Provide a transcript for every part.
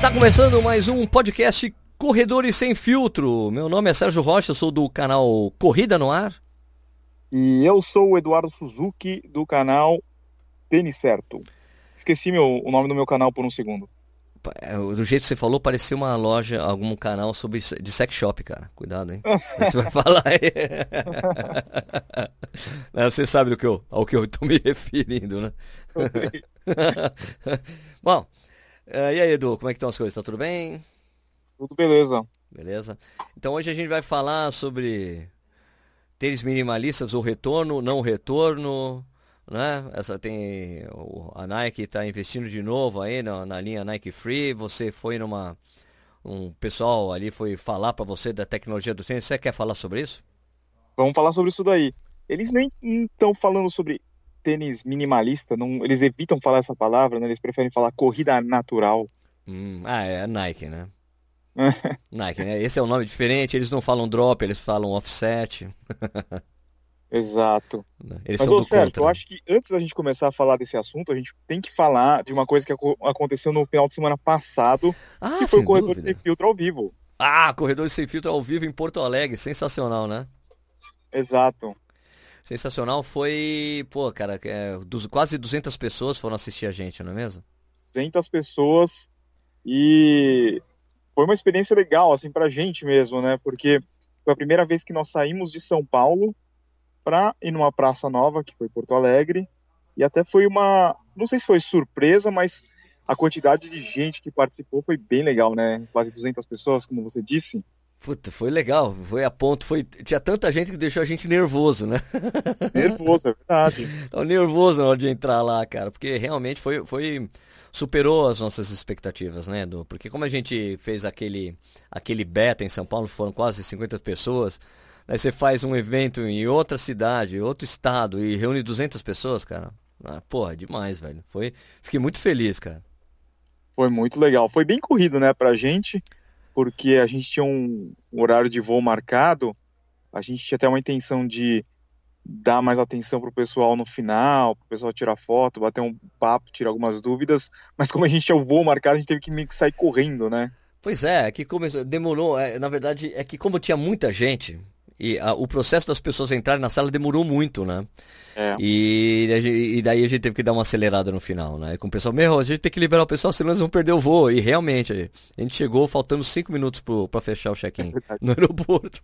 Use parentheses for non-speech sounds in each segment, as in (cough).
Está começando mais um podcast Corredores Sem Filtro. Meu nome é Sérgio Rocha, sou do canal Corrida no Ar. E eu sou o Eduardo Suzuki, do canal Tênis Certo. Esqueci meu, o nome do meu canal por um segundo. É, do jeito que você falou, parecia uma loja, algum canal sobre de sex shop, cara. Cuidado, hein? (laughs) você vai falar aí. (laughs) você sabe do que eu, ao que eu estou me referindo, né? (laughs) Bom, uh, e aí, Edu, como é que estão as coisas? Tá tudo bem? Tudo beleza. Beleza. Então hoje a gente vai falar sobre tênis minimalistas, o retorno, não o retorno, né? Essa tem a Nike está investindo de novo aí na, na, linha Nike Free. Você foi numa um pessoal ali foi falar para você da tecnologia do tênis. Você quer falar sobre isso? Vamos falar sobre isso daí. Eles nem estão falando sobre tênis minimalista, não, eles evitam falar essa palavra, né? Eles preferem falar corrida natural. Hum, ah, é a Nike, né? (laughs) Nike, né? Esse é um nome diferente, eles não falam drop, eles falam offset. (laughs) Exato. Eles Mas, ô, certo, eu acho que antes da gente começar a falar desse assunto, a gente tem que falar de uma coisa que aconteceu no final de semana passado, ah, que foi o Corredor dúvida. Sem Filtro ao vivo. Ah, Corredor Sem Filtro ao vivo em Porto Alegre, sensacional, né? Exato. Sensacional foi, pô, cara, é, dos, quase 200 pessoas foram assistir a gente, não é mesmo? 200 pessoas e foi uma experiência legal, assim, pra gente mesmo, né? Porque foi a primeira vez que nós saímos de São Paulo para ir numa praça nova, que foi Porto Alegre, e até foi uma, não sei se foi surpresa, mas a quantidade de gente que participou foi bem legal, né? Quase 200 pessoas, como você disse. Puta, foi legal, foi a ponto, foi tinha tanta gente que deixou a gente nervoso, né? (laughs) Nervoso, é verdade. (laughs) Tava nervoso na hora de entrar lá, cara, porque realmente foi, foi superou as nossas expectativas, né, Edu? Porque como a gente fez aquele aquele beta em São Paulo, foram quase 50 pessoas, Aí você faz um evento em outra cidade, outro estado e reúne 200 pessoas, cara. Ah, porra, demais, velho. Foi, fiquei muito feliz, cara. Foi muito legal. Foi bem corrido, né, pra gente, porque a gente tinha um horário de voo marcado. A gente tinha até uma intenção de dar mais atenção pro pessoal no final, pro pessoal tirar foto, bater um papo, tirar algumas dúvidas, mas como a gente tinha o voo marcado, a gente teve que meio que sair correndo, né? Pois é, é que começou, demorou, é, na verdade, é que como tinha muita gente, e a, o processo das pessoas entrarem na sala demorou muito, né? É. E, e, daí a gente teve que dar uma acelerada no final, né? Com o pessoal, meu, a gente tem que liberar o pessoal, senão eles vão perder o voo. E realmente, a gente chegou faltando cinco minutos para fechar o check-in é no aeroporto.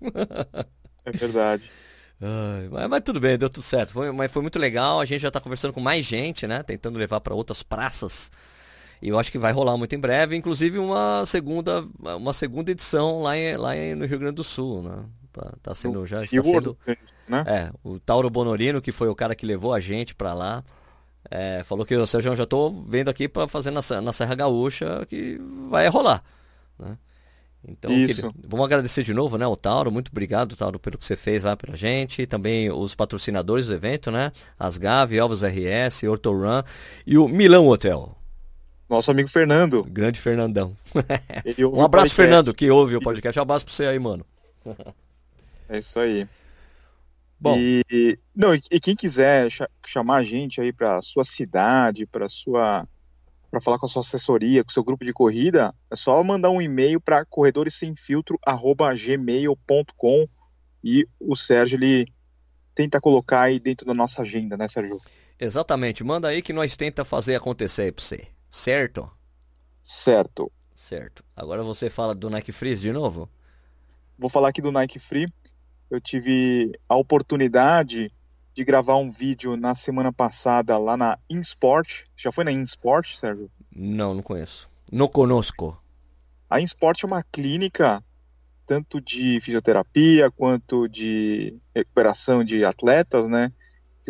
é verdade. (laughs) Ai, mas, mas, tudo bem, deu tudo certo. Foi, mas foi muito legal. A gente já está conversando com mais gente, né? Tentando levar para outras praças. E eu acho que vai rolar muito em breve, inclusive uma segunda, uma segunda edição lá, em, lá no Rio Grande do Sul, né? Tá, tá sendo já está sendo né? É, o Tauro Bonorino, que foi o cara que levou a gente para lá, é, falou que o Sérgio já estou vendo aqui para fazer na, na Serra Gaúcha que vai rolar, né? Então, Isso. vamos agradecer de novo, né, o Tauro. Muito obrigado, Tauro, pelo que você fez lá pra gente. Também os patrocinadores do evento, né? Asgav, Elvis RS, Ortorun e o Milão Hotel. Nosso amigo Fernando. Grande Fernandão. (laughs) um abraço, Fernando, que ouve o podcast. Um abraço pra você aí, mano. (laughs) É isso aí. Bom. E, não, e, e quem quiser ch chamar a gente aí para sua cidade, para sua para falar com a sua assessoria, com o seu grupo de corrida, é só mandar um e-mail para corredoressemfiltro@gmail.com e o Sérgio ele tenta colocar aí dentro da nossa agenda, né, Sérgio? Exatamente. Manda aí que nós tenta fazer acontecer aí para você. Certo? Certo. Certo. Agora você fala do Nike Freeze de novo? Vou falar aqui do Nike Free eu tive a oportunidade de gravar um vídeo na semana passada lá na InSport. Já foi na InSport, Sérgio? Não, não conheço. Não conosco. A InSport é uma clínica tanto de fisioterapia quanto de recuperação de atletas, né?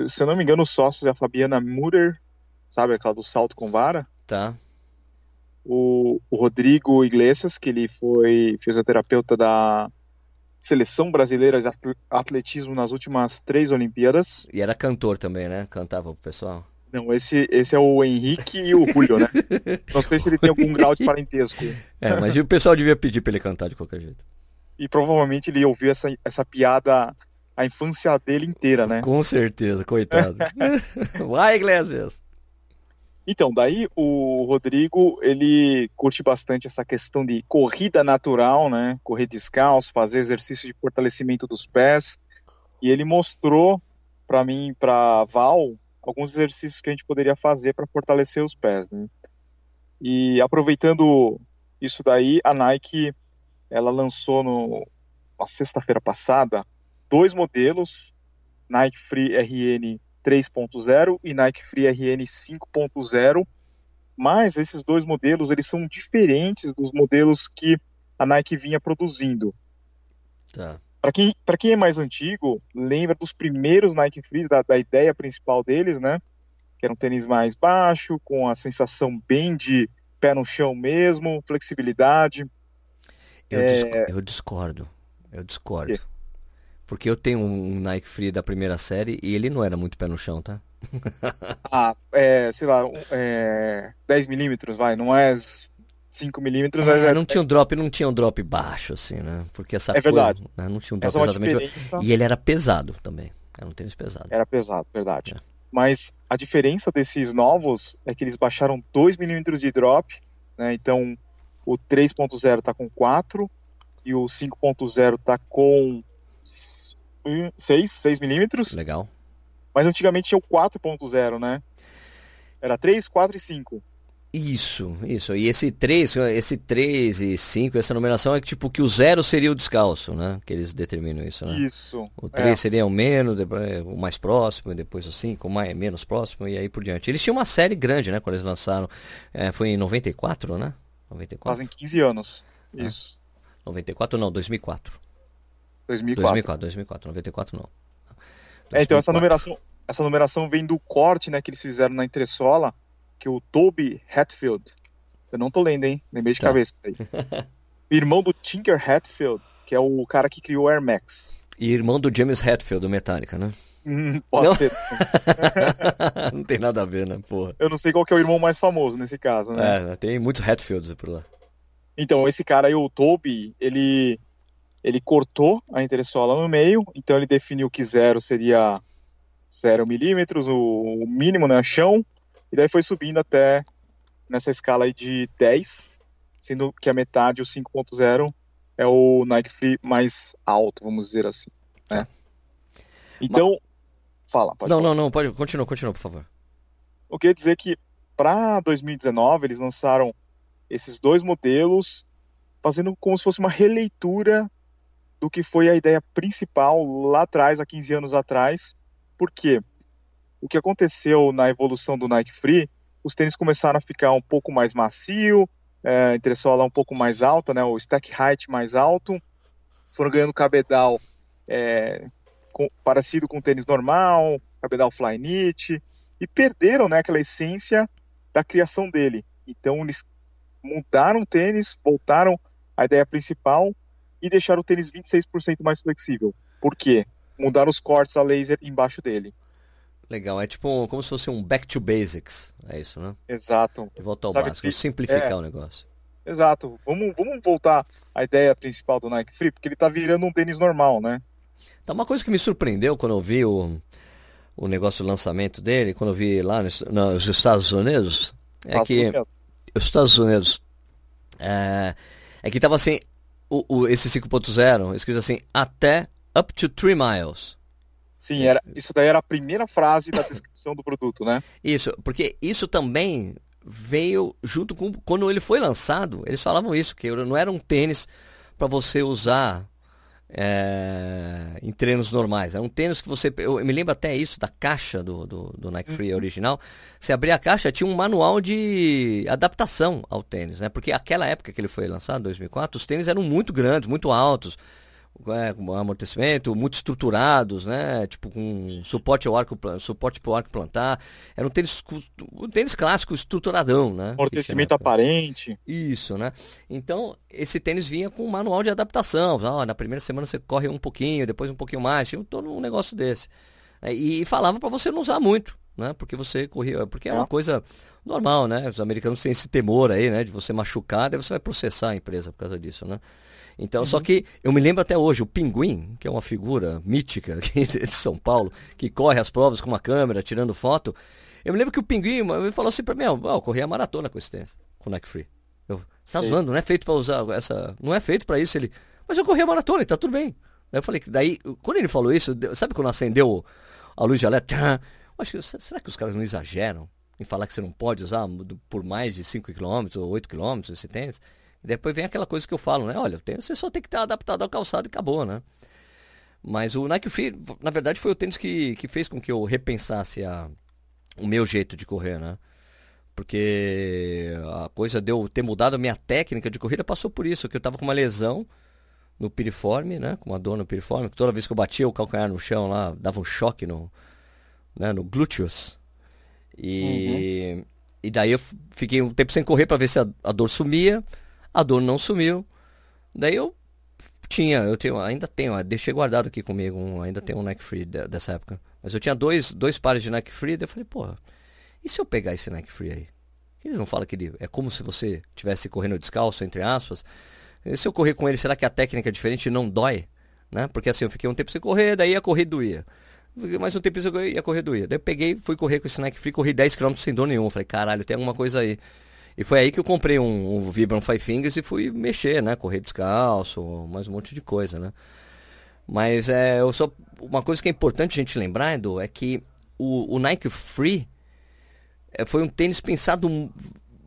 Se eu não me engano, os sócios é a Fabiana Murer, sabe aquela do salto com vara? Tá. O, o Rodrigo Iglesias, que ele foi fisioterapeuta da seleção brasileira de atletismo nas últimas três Olimpíadas. E era cantor também, né? Cantava pro pessoal. Não, esse, esse é o Henrique e o Julio, né? Não sei se ele tem algum grau de parentesco. (laughs) É, mas o pessoal devia pedir pra ele cantar de qualquer jeito. E provavelmente ele ouviu essa, essa piada a infância dele inteira, né? Com certeza, coitado. (laughs) Vai, Iglesias! Então, daí o Rodrigo, ele curte bastante essa questão de corrida natural, né? Correr descalço, fazer exercício de fortalecimento dos pés. E ele mostrou para mim, para Val, alguns exercícios que a gente poderia fazer para fortalecer os pés, né? E aproveitando isso daí, a Nike, ela lançou no, na sexta-feira passada dois modelos, Nike Free RN 3.0 e Nike Free RN 5.0, mas esses dois modelos eles são diferentes dos modelos que a Nike vinha produzindo. Tá. Para quem, quem é mais antigo, lembra dos primeiros Nike Frees, da, da ideia principal deles, né? Que era um tênis mais baixo, com a sensação bem de pé no chão mesmo, flexibilidade. Eu, é... eu discordo. Eu discordo. Porque eu tenho um Nike Free da primeira série e ele não era muito pé no chão, tá? (laughs) ah, é, sei lá, é, 10 milímetros, vai, não é 5 milímetros. É, é, não tinha um drop, não tinha um drop baixo, assim, né? Porque essa É verdade. né? Não tinha um drop exatamente. Diferença... E ele era pesado também. Era um tênis pesado. Era pesado, verdade. É. Mas a diferença desses novos é que eles baixaram 2 milímetros de drop, né? Então o 3.0 tá com 4 e o 5.0 tá com 6, 6 milímetros. Legal. Mas antigamente tinha o 4.0, né? Era 3, 4 e 5. Isso, isso. E esse 3, esse 3 e 5, essa numeração é que tipo que o 0 seria o descalço, né? Que eles determinam isso, né? Isso. O 3 é. seria o menos, o mais próximo, e depois o 5, o mais, menos próximo, e aí por diante. Eles tinham uma série grande, né? Quando eles lançaram. É, foi em 94, né? 94. Fazem 15 anos. É. Isso. 94 não, 2004. 2004. 2004, 2004, 94 não. 2004. É, então essa numeração, essa numeração vem do corte, né, que eles fizeram na entressola, que o Toby Hatfield, eu não tô lendo, hein, lembrei de tá. cabeça aí. (laughs) irmão do Tinker Hatfield, que é o cara que criou o Air Max. E irmão do James Hatfield, do Metallica, né? Hum, pode não? ser. (laughs) não tem nada a ver, né, porra. Eu não sei qual que é o irmão mais famoso nesse caso, né? É, tem muitos Hatfields por lá. Então, esse cara aí, o Toby, ele ele cortou a entressola no meio, então ele definiu que zero seria 0 milímetros, o mínimo, né, chão, e daí foi subindo até nessa escala aí de 10, sendo que a metade, o 5.0, é o Nike Free mais alto, vamos dizer assim, né? Tá. Então, Mas... fala, pode Não, falar. não, não, pode, continua, continua, por favor. Eu queria dizer que para 2019 eles lançaram esses dois modelos, fazendo como se fosse uma releitura do que foi a ideia principal lá atrás, há 15 anos atrás. Por quê? O que aconteceu na evolução do Nike Free, os tênis começaram a ficar um pouco mais macio, é, entressola um pouco mais alta, né, o stack height mais alto, foram ganhando cabedal é, com, parecido com tênis normal, cabedal fly knit, e perderam né, aquela essência da criação dele. Então eles mudaram o tênis, voltaram à ideia principal, e deixar o tênis 26% mais flexível. Por quê? Mudar os cortes a laser embaixo dele. Legal, é tipo como se fosse um back to basics, é isso, né? Exato. De volta ao Sabe básico, que... simplificar é... o negócio. Exato. Vamos, vamos voltar à ideia principal do Nike Free, porque ele tá virando um tênis normal, né? Tá uma coisa que me surpreendeu quando eu vi o, o negócio do lançamento dele, quando eu vi lá nos, nos Estados Unidos, é Estados que Unidos. os Estados Unidos é, é que tava assim, o, o, esse 5.0 escrito assim, até up to 3 miles. Sim, era, isso daí era a primeira frase da descrição do produto, né? Isso, porque isso também veio junto com quando ele foi lançado, eles falavam isso, que não era um tênis para você usar é, em treinos normais. É um tênis que você. Eu me lembro até isso da caixa do, do, do Nike Free uhum. original. Você abria a caixa, tinha um manual de adaptação ao tênis, né? Porque aquela época que ele foi lançado, 2004, os tênis eram muito grandes, muito altos é, com amortecimento, muito estruturados, né? Tipo com suporte ao arco, suporte para o arco plantar. Era um tênis, um tênis clássico estruturadão, né? Amortecimento aparente. Isso, né? Então, esse tênis vinha com um manual de adaptação. Ah, na primeira semana você corre um pouquinho, depois um pouquinho mais. Tinha todo um negócio desse. É, e falava para você não usar muito, né? Porque você corria, porque é uma é. coisa normal, né? Os americanos têm esse temor aí, né? De você machucar, daí você vai processar a empresa por causa disso, né? Então, uhum. só que eu me lembro até hoje, o Pinguim, que é uma figura mítica aqui (laughs) de São Paulo, que corre as provas com uma câmera, tirando foto, Eu me lembro que o Pinguim me falou assim pra mim, ó, eu corri a maratona com esse tênis, com o Nike Free. Eu, você tá Sim. zoando, não é feito pra usar essa. Não é feito pra isso. Ele. Mas eu corri a maratona e tá tudo bem. Daí eu falei que daí, quando ele falou isso, sabe quando acendeu a luz de alerta? Acho que, será que os caras não exageram em falar que você não pode usar por mais de 5 km ou 8 km esse tênis? Depois vem aquela coisa que eu falo, né? Olha, você só tem que estar adaptado ao calçado e acabou, né? Mas o Nike Free, na verdade, foi o tênis que, que fez com que eu repensasse a, o meu jeito de correr, né? Porque a coisa deu ter mudado a minha técnica de corrida passou por isso, que eu tava com uma lesão no piriforme, né? Com uma dor no piriforme, que toda vez que eu batia o calcanhar no chão lá, dava um choque no, né, no glúteos. E, uhum. e daí eu fiquei um tempo sem correr para ver se a, a dor sumia. A dor não sumiu. Daí eu tinha, eu tenho, ainda tenho, deixei guardado aqui comigo, um, ainda tenho um Nike Free de, dessa época. Mas eu tinha dois, dois pares de Nike Free, daí eu falei, porra, e se eu pegar esse Nike Free aí? Eles não falam que ele é como se você estivesse correndo descalço, entre aspas. E se eu correr com ele, será que a técnica é diferente e não dói? Né? Porque assim, eu fiquei um tempo sem correr, daí a correr doía. Mais um tempo sem correr, ia correr doía. Daí eu peguei, fui correr com esse Nike Free, corri 10km sem dor nenhuma. Falei, caralho, tem alguma coisa aí. E foi aí que eu comprei um, um Vibram Five Fingers e fui mexer, né? Correr descalço, mais um monte de coisa, né? Mas é, eu só, uma coisa que é importante a gente lembrar, Edu, é que o, o Nike Free é, foi um tênis pensado,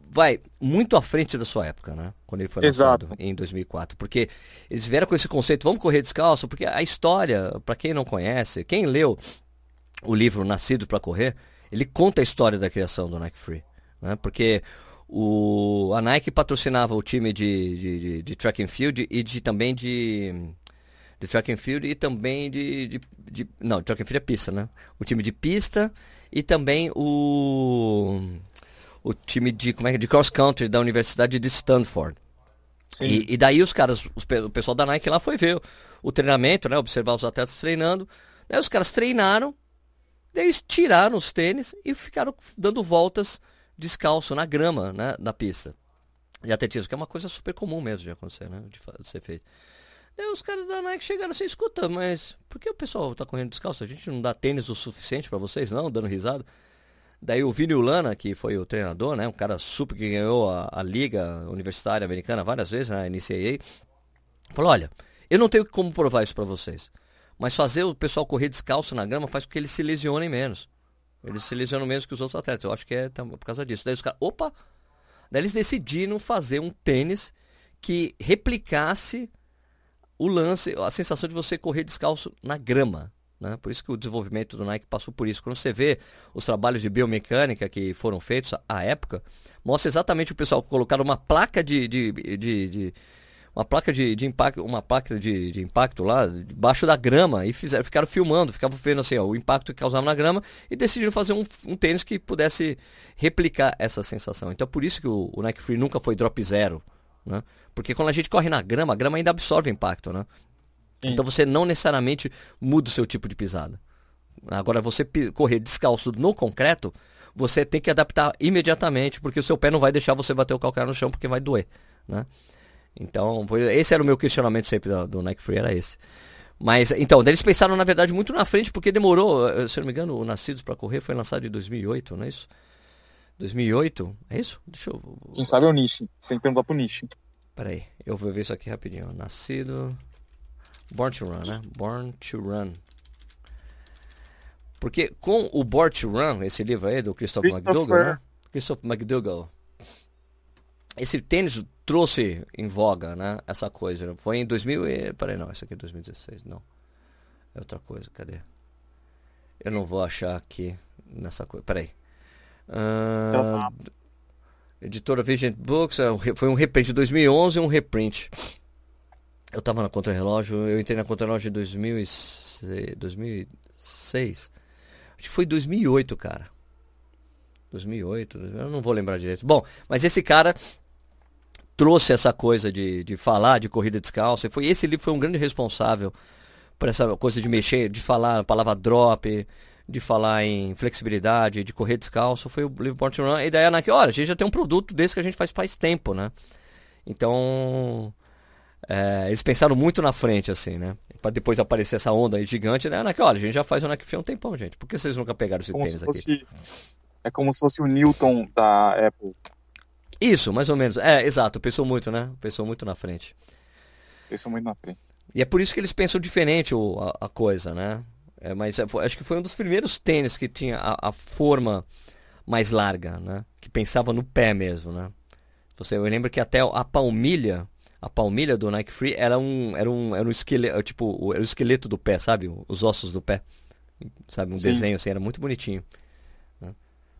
vai, muito à frente da sua época, né? Quando ele foi lançado Exato. em 2004. Porque eles vieram com esse conceito, vamos correr descalço, porque a história, para quem não conhece, quem leu o livro Nascido para Correr, ele conta a história da criação do Nike Free. Né? Porque o, a Nike patrocinava o time de, de, de, de track and field e de, também de, de track and field e também de, de, de, Não, track and field é pista, né? O time de pista e também o. O time de, como é, de cross country da Universidade de Stanford. E, e, daí os caras, os, o pessoal da Nike lá foi ver o, o treinamento, né? Observar os atletas treinando. Daí os caras treinaram, daí eles tiraram os tênis e ficaram dando voltas descalço na grama né, da pista de atletismo, que é uma coisa super comum mesmo de acontecer, né? De, de ser feito. Daí os caras da Nike chegaram assim, escuta, mas por que o pessoal tá correndo descalço? A gente não dá tênis o suficiente para vocês, não? Dando risada. Daí o Vini Ulana, que foi o treinador, né? Um cara super que ganhou a, a Liga Universitária Americana várias vezes, né? A NCAA. Falou, olha, eu não tenho como provar isso para vocês. Mas fazer o pessoal correr descalço na grama faz com que eles se lesionem menos. Eles se lesionam menos que os outros atletas. Eu acho que é por causa disso. Daí os caras, opa! Daí eles decidiram fazer um tênis que replicasse o lance, a sensação de você correr descalço na grama. Né? Por isso que o desenvolvimento do Nike passou por isso. Quando você vê os trabalhos de biomecânica que foram feitos à época, mostra exatamente o pessoal colocar uma placa de, de, de, de uma placa de, de impacto, uma placa de, de, impacto lá debaixo da grama e fizeram, ficaram filmando, ficavam vendo assim, ó, o impacto que causava na grama e decidiram fazer um, um tênis que pudesse replicar essa sensação. Então por isso que o, o Nike Free nunca foi drop zero, né? Porque quando a gente corre na grama, a grama ainda absorve impacto, né? Sim. Então você não necessariamente muda o seu tipo de pisada. Agora você correr descalço no concreto, você tem que adaptar imediatamente, porque o seu pé não vai deixar você bater o calcanhar no chão porque vai doer, né? Então, esse era o meu questionamento sempre do, do Nike Free, era esse. Mas, então, eles pensaram, na verdade, muito na frente, porque demorou, eh, se eu não me engano, o Nascidos para Correr foi lançado em 2008, não é isso? 2008? É isso? Deixa eu... Quem sabe é o Nishi. Você tem que perguntar pro Nishi. Peraí, eu vou ver isso aqui rapidinho. Nascido... Born to Run, né? Born to Run. Porque com o Born to Run, esse livro aí do Christopher, Christopher... McDougall, né? Christopher McDougall. Esse tênis trouxe em voga, né? Essa coisa. Foi em 2000 e... Peraí, não. Isso aqui é 2016. Não. É outra coisa. Cadê? Eu não vou achar aqui nessa coisa. Peraí. Uh, editora Vigent Books. É foi um reprint de 2011 e um reprint. Eu tava na contra-relógio. Eu entrei na contra-relógio em 2006, 2006. Acho que foi 2008, cara. 2008, eu não vou lembrar direito. Bom, mas esse cara trouxe essa coisa de, de falar de corrida descalça. E foi esse livro foi um grande responsável por essa coisa de mexer, de falar a palavra drop, de falar em flexibilidade, de correr descalço. Foi o livro Born Run. E daí a Nike, olha, a gente já tem um produto desse que a gente faz faz tempo, né? Então, é, eles pensaram muito na frente, assim, né? Para depois aparecer essa onda aí gigante, né? A Nike, olha, a gente já faz o Nike há um tempão, gente. Por que vocês nunca pegaram esse Como tênis aqui? É como se fosse o Newton da Apple. Isso, mais ou menos. É, exato. Pensou muito, né? Pensou muito na frente. Pensou muito na frente. E é por isso que eles pensam diferente o, a, a coisa, né? É, mas é, acho que foi um dos primeiros tênis que tinha a, a, forma mais larga, né? Que pensava no pé mesmo, né? Você, eu lembro que até a palmilha, a palmilha do Nike Free era um, era um, era um esqueleto, tipo, era o esqueleto do pé, sabe? Os ossos do pé. Sabe? Um Sim. desenho assim, era muito bonitinho.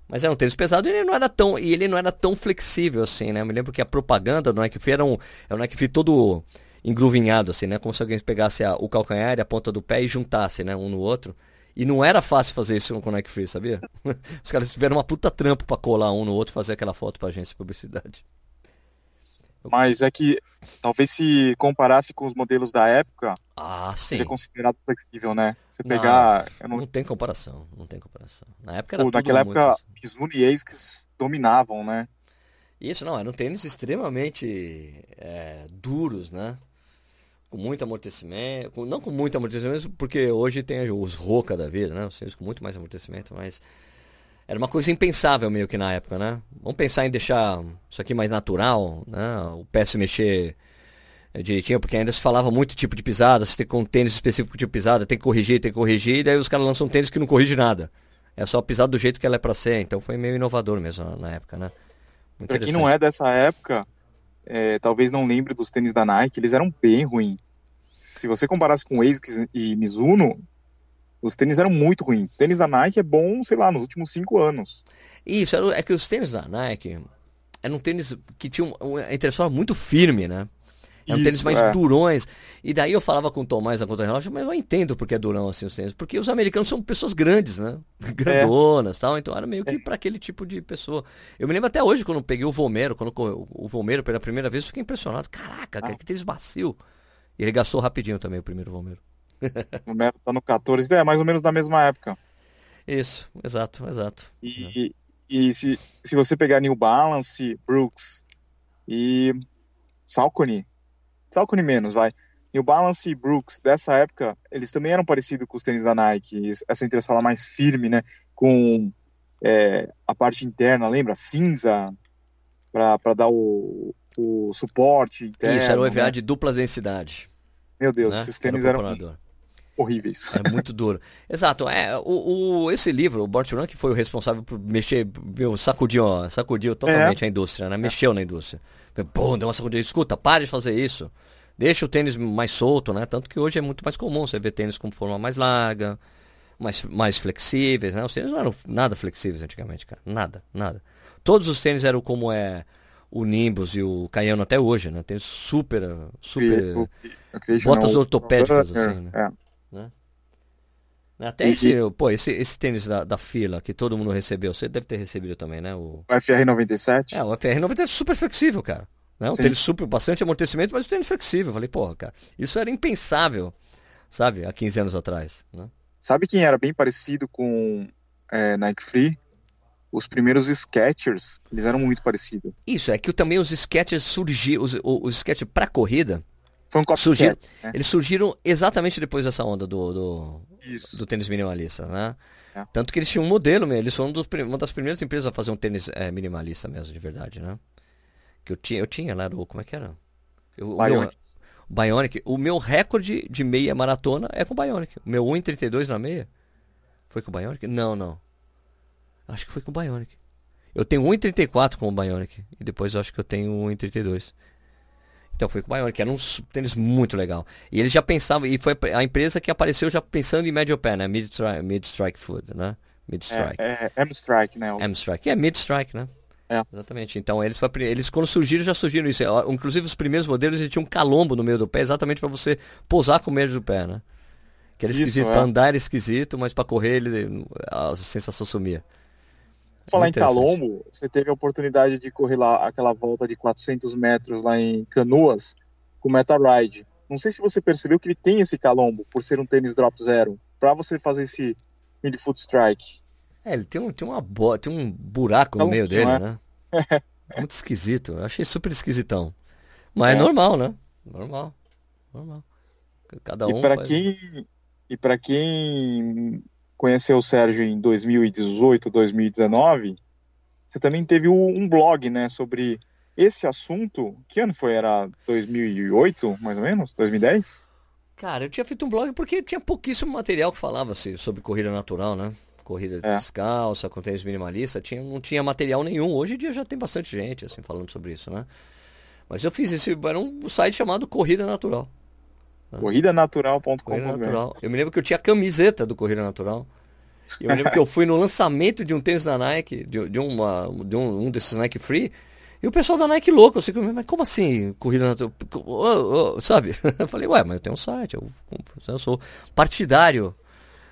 Mas era um tênis pesado e ele não era tão, e ele não era tão flexível assim, né? Eu me lembro que a propaganda do Nike Free era um, era um Nike Free todo engruvinhado, assim, né? Como se alguém pegasse a, o calcanhar e a ponta do pé e juntasse, né? Um no outro. E não era fácil fazer isso no Connect Free, sabia? (laughs) Os caras tiveram uma puta trampo pra colar um no outro e fazer aquela foto pra agência de publicidade. Mas é que talvez se comparasse com os modelos da época, ah, seria considerado flexível, né? Você pegar. Não, não... não, tem comparação, não tem comparação. Na época era Pô, Naquela época, assim. Mizuno e ASICS dominavam, né? Isso, não, eram tênis extremamente é, duros, né? com muito amortecimento, com, não com muito amortecimento, porque hoje tem os Roca da vida, né? Os tênis com muito mais amortecimento, mas era uma coisa impensável meio que na época, né? Vamos pensar em deixar isso aqui mais natural, né? O pé se mexer é, direitinho, porque ainda se falava muito tipo de pisada, se tem com um tênis específico de pisada, tem que corrigir, tem que corrigir, e daí os caras lançam um tênis que não corrige nada. É só pisar do jeito que ela é para ser, então foi meio inovador mesmo na, época, né? Pra quem não é dessa época, é, talvez não lembre dos tênis da Nike, eles eram bem ruins. Se você comparasse com ASICS e Mizuno, os tênis eram muito ruins. tênis da Nike é bom, sei lá, nos últimos cinco anos. Isso, é que os tênis da Nike eram tênis que tinham uma entressola muito firme, né? Eram tênis mais é. durões. E daí eu falava com o Tomás na conta relógio, mas eu entendo porque é durão assim os tênis. Porque os americanos são pessoas grandes, né? (laughs) Grandonas e é. tal. Então era meio que é. para aquele tipo de pessoa. Eu me lembro até hoje quando eu peguei o Vomero, quando o Vomero pela primeira vez, eu fiquei impressionado. Caraca, ah. que tênis macio. E ele gastou rapidinho também o primeiro Vomero. (laughs) o Vomero tá no 14, é mais ou menos da mesma época. Isso, exato, exato. E, e se, se você pegar New Balance, Brooks e Salcone, Salcone menos, vai. New Balance e Brooks dessa época, eles também eram parecidos com os tênis da Nike, essa entressola mais firme, né, com é, a parte interna, lembra? Cinza, para dar o, o suporte interno. Isso, era o EVA né? de dupla densidade. Meu Deus, né? esses tênis eram horríveis. É muito duro. (laughs) Exato. É, o, o, esse livro, o Bort Run, que foi o responsável por mexer, meu, sacudiu, sacudiu totalmente é. a indústria, né? Mexeu é. na indústria. Pô, deu uma sacudida. Escuta, pare de fazer isso. Deixa o tênis mais solto, né? Tanto que hoje é muito mais comum você ver tênis com forma mais larga, mais, mais flexíveis, né? Os tênis não eram nada flexíveis antigamente, cara. Nada, nada. Todos os tênis eram como é o Nimbus e o Cayano até hoje, né? Tem super, super botas ortopédicas assim, né? É. né? Até e, esse, e... pô, esse, esse tênis da, da fila que todo mundo recebeu, você deve ter recebido também, né? O, o FR97? É, o FR97 é super flexível, cara. Né? Um Sim. tênis super, bastante amortecimento, mas o tênis flexível. Eu falei, porra, cara, isso era impensável, sabe, há 15 anos atrás, né? Sabe quem era bem parecido com é, Nike Free? os primeiros Sketchers, eles eram muito parecidos. Isso, é que também os Sketchers surgiram, os, os Sketchers para corrida, Foi um surgiram, né? eles surgiram exatamente depois dessa onda do, do, do tênis minimalista, né? É. Tanto que eles tinham um modelo, eles foram um dos, uma das primeiras empresas a fazer um tênis é, minimalista mesmo, de verdade, né? Que eu tinha, eu tinha lá, o, como é que era? Eu, Bionic. O meu, Bionic. O meu recorde de meia maratona é com o Bionic. O meu 1,32 na meia. Foi com o Bionic? Não, não. Acho que foi com o Bionic. Eu tenho 1,34 com o Bionic. E depois eu acho que eu tenho 1,32. Então foi com o Bionic, era um tênis muito legal. E eles já pensavam, e foi a empresa que apareceu já pensando em médio pé, né? Mid-strike mid -strike food, né? Mid-strike. É, é M-strike, né? M-strike, é mid-strike, né? É. Exatamente. Então eles, eles quando surgiram já surgiram isso. Inclusive os primeiros modelos eles tinham um calombo no meio do pé, exatamente para você pousar com o meio do pé, né? Que era esquisito, é. para andar era esquisito, mas para correr ele, a sensação sumia falar em Calombo, você teve a oportunidade de correr lá aquela volta de 400 metros lá em Canoas com o Meta Ride. Não sei se você percebeu que ele tem esse calombo por ser um tênis drop zero, para você fazer esse midfoot strike. É, ele tem um, tem uma bo... tem um buraco no meio dele, é? né? (laughs) Muito esquisito. Eu achei super esquisitão. Mas é, é normal, né? Normal. Normal. Cada um. E para faz... quem e para quem conheceu o Sérgio em 2018, 2019, você também teve um blog, né, sobre esse assunto. Que ano foi? Era 2008, mais ou menos? 2010? Cara, eu tinha feito um blog porque tinha pouquíssimo material que falava assim, sobre corrida natural, né? Corrida é. descalça, com tênis minimalista, tinha, não tinha material nenhum. Hoje em dia já tem bastante gente assim falando sobre isso, né? Mas eu fiz esse, era um site chamado Corrida Natural. Né? Corridanatural.com. Corrida Natural. Eu me lembro que eu tinha camiseta do Corrida Natural. Eu me lembro que eu fui no lançamento de um tênis da Nike, de, de, uma, de um, um desses Nike Free, e o pessoal da Nike louco, assim, mas como assim, corrida natural? Oh, oh, sabe? (laughs) Eu falei, ué, mas eu tenho um site, eu, eu sou partidário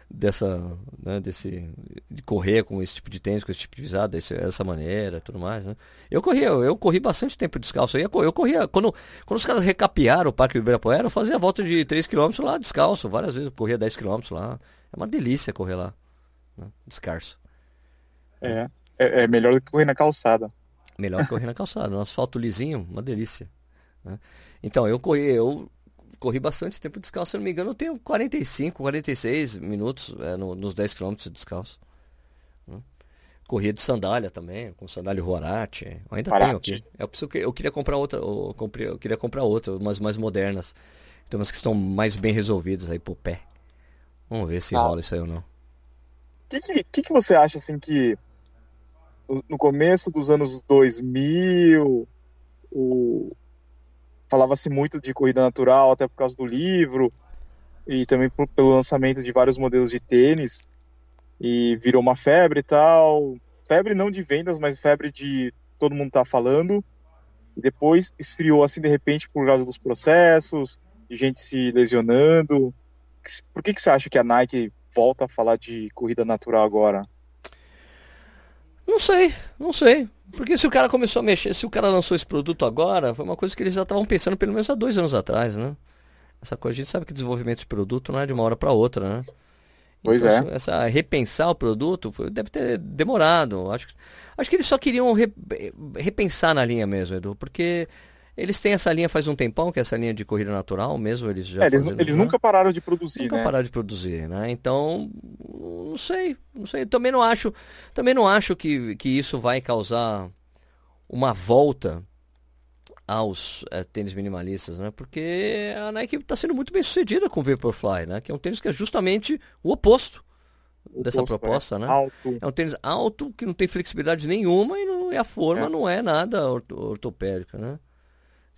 dessa, né, desse, de correr com esse tipo de tênis, com esse tipo de visado, desse, dessa maneira, tudo mais, né? Eu corria, eu, eu corri bastante tempo descalço, eu, ia, eu corria, quando, quando os caras recapearam o Parque Ibirapuera, eu fazia a volta de 3km lá descalço, várias vezes, eu corria 10km lá, é uma delícia correr lá, né, descalço. É, é, é melhor do que correr na calçada. Melhor que correr na calçada. Um asfalto lisinho, uma delícia. Né? Então, eu corri, eu corri bastante tempo descalço. Se não me engano, eu tenho 45, 46 minutos é, no, nos 10 km descalço. Né? Corria de sandália também, com sandália Huarate. Ainda Parate. tenho aqui. Eu, preciso, eu queria comprar outra, eu, comprei, eu queria comprar outra, umas mais modernas. Tem umas que estão mais bem resolvidas aí pro pé. Vamos ver se ah. rola isso aí ou não. O que, que, que, você acha assim que no começo dos anos 2000, o... falava-se muito de corrida natural, até por causa do livro, e também por, pelo lançamento de vários modelos de tênis, e virou uma febre e tal. Febre não de vendas, mas febre de todo mundo tá falando. E depois esfriou assim de repente por causa dos processos, de gente se lesionando. Por que, que você acha que a Nike volta a falar de corrida natural agora? Não sei, não sei. Porque se o cara começou a mexer, se o cara lançou esse produto agora, foi uma coisa que eles já estavam pensando pelo menos há dois anos atrás, né? Essa coisa, a gente sabe que desenvolvimento de produto não é de uma hora para outra, né? Pois então, é. Essa repensar o produto foi, deve ter demorado. Acho, acho que eles só queriam re, repensar na linha mesmo, Edu, porque eles têm essa linha faz um tempão, que é essa linha de corrida natural mesmo, eles já é, eles, eles nunca pararam de produzir, nunca né? pararam de produzir, né? Então, não sei, não sei, também não acho, também não acho que, que isso vai causar uma volta aos é, tênis minimalistas, né? Porque a Nike está sendo muito bem sucedida com o Vaporfly, né? Que é um tênis que é justamente o oposto o dessa oposto, proposta, é. né? Alto. É um tênis alto que não tem flexibilidade nenhuma e, não, e a forma é. não é nada ortopédica, né?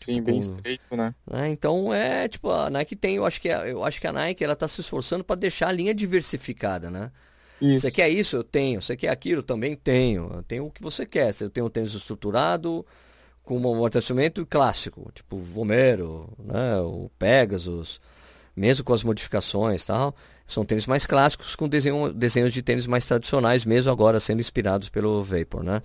Sim, tipo, bem estreito, né? né? Então é tipo a Nike tem, eu acho que a, eu acho que a Nike ela tá se esforçando para deixar a linha diversificada, né? Isso. Você quer isso? Eu tenho. Você quer aquilo? Também tenho. Eu tenho o que você quer. Eu tenho um tênis estruturado com um amortecimento clássico, tipo Vomero, né? O Pegasus, mesmo com as modificações, tal. São tênis mais clássicos com desenho, desenhos de tênis mais tradicionais, mesmo agora sendo inspirados pelo Vapor, né?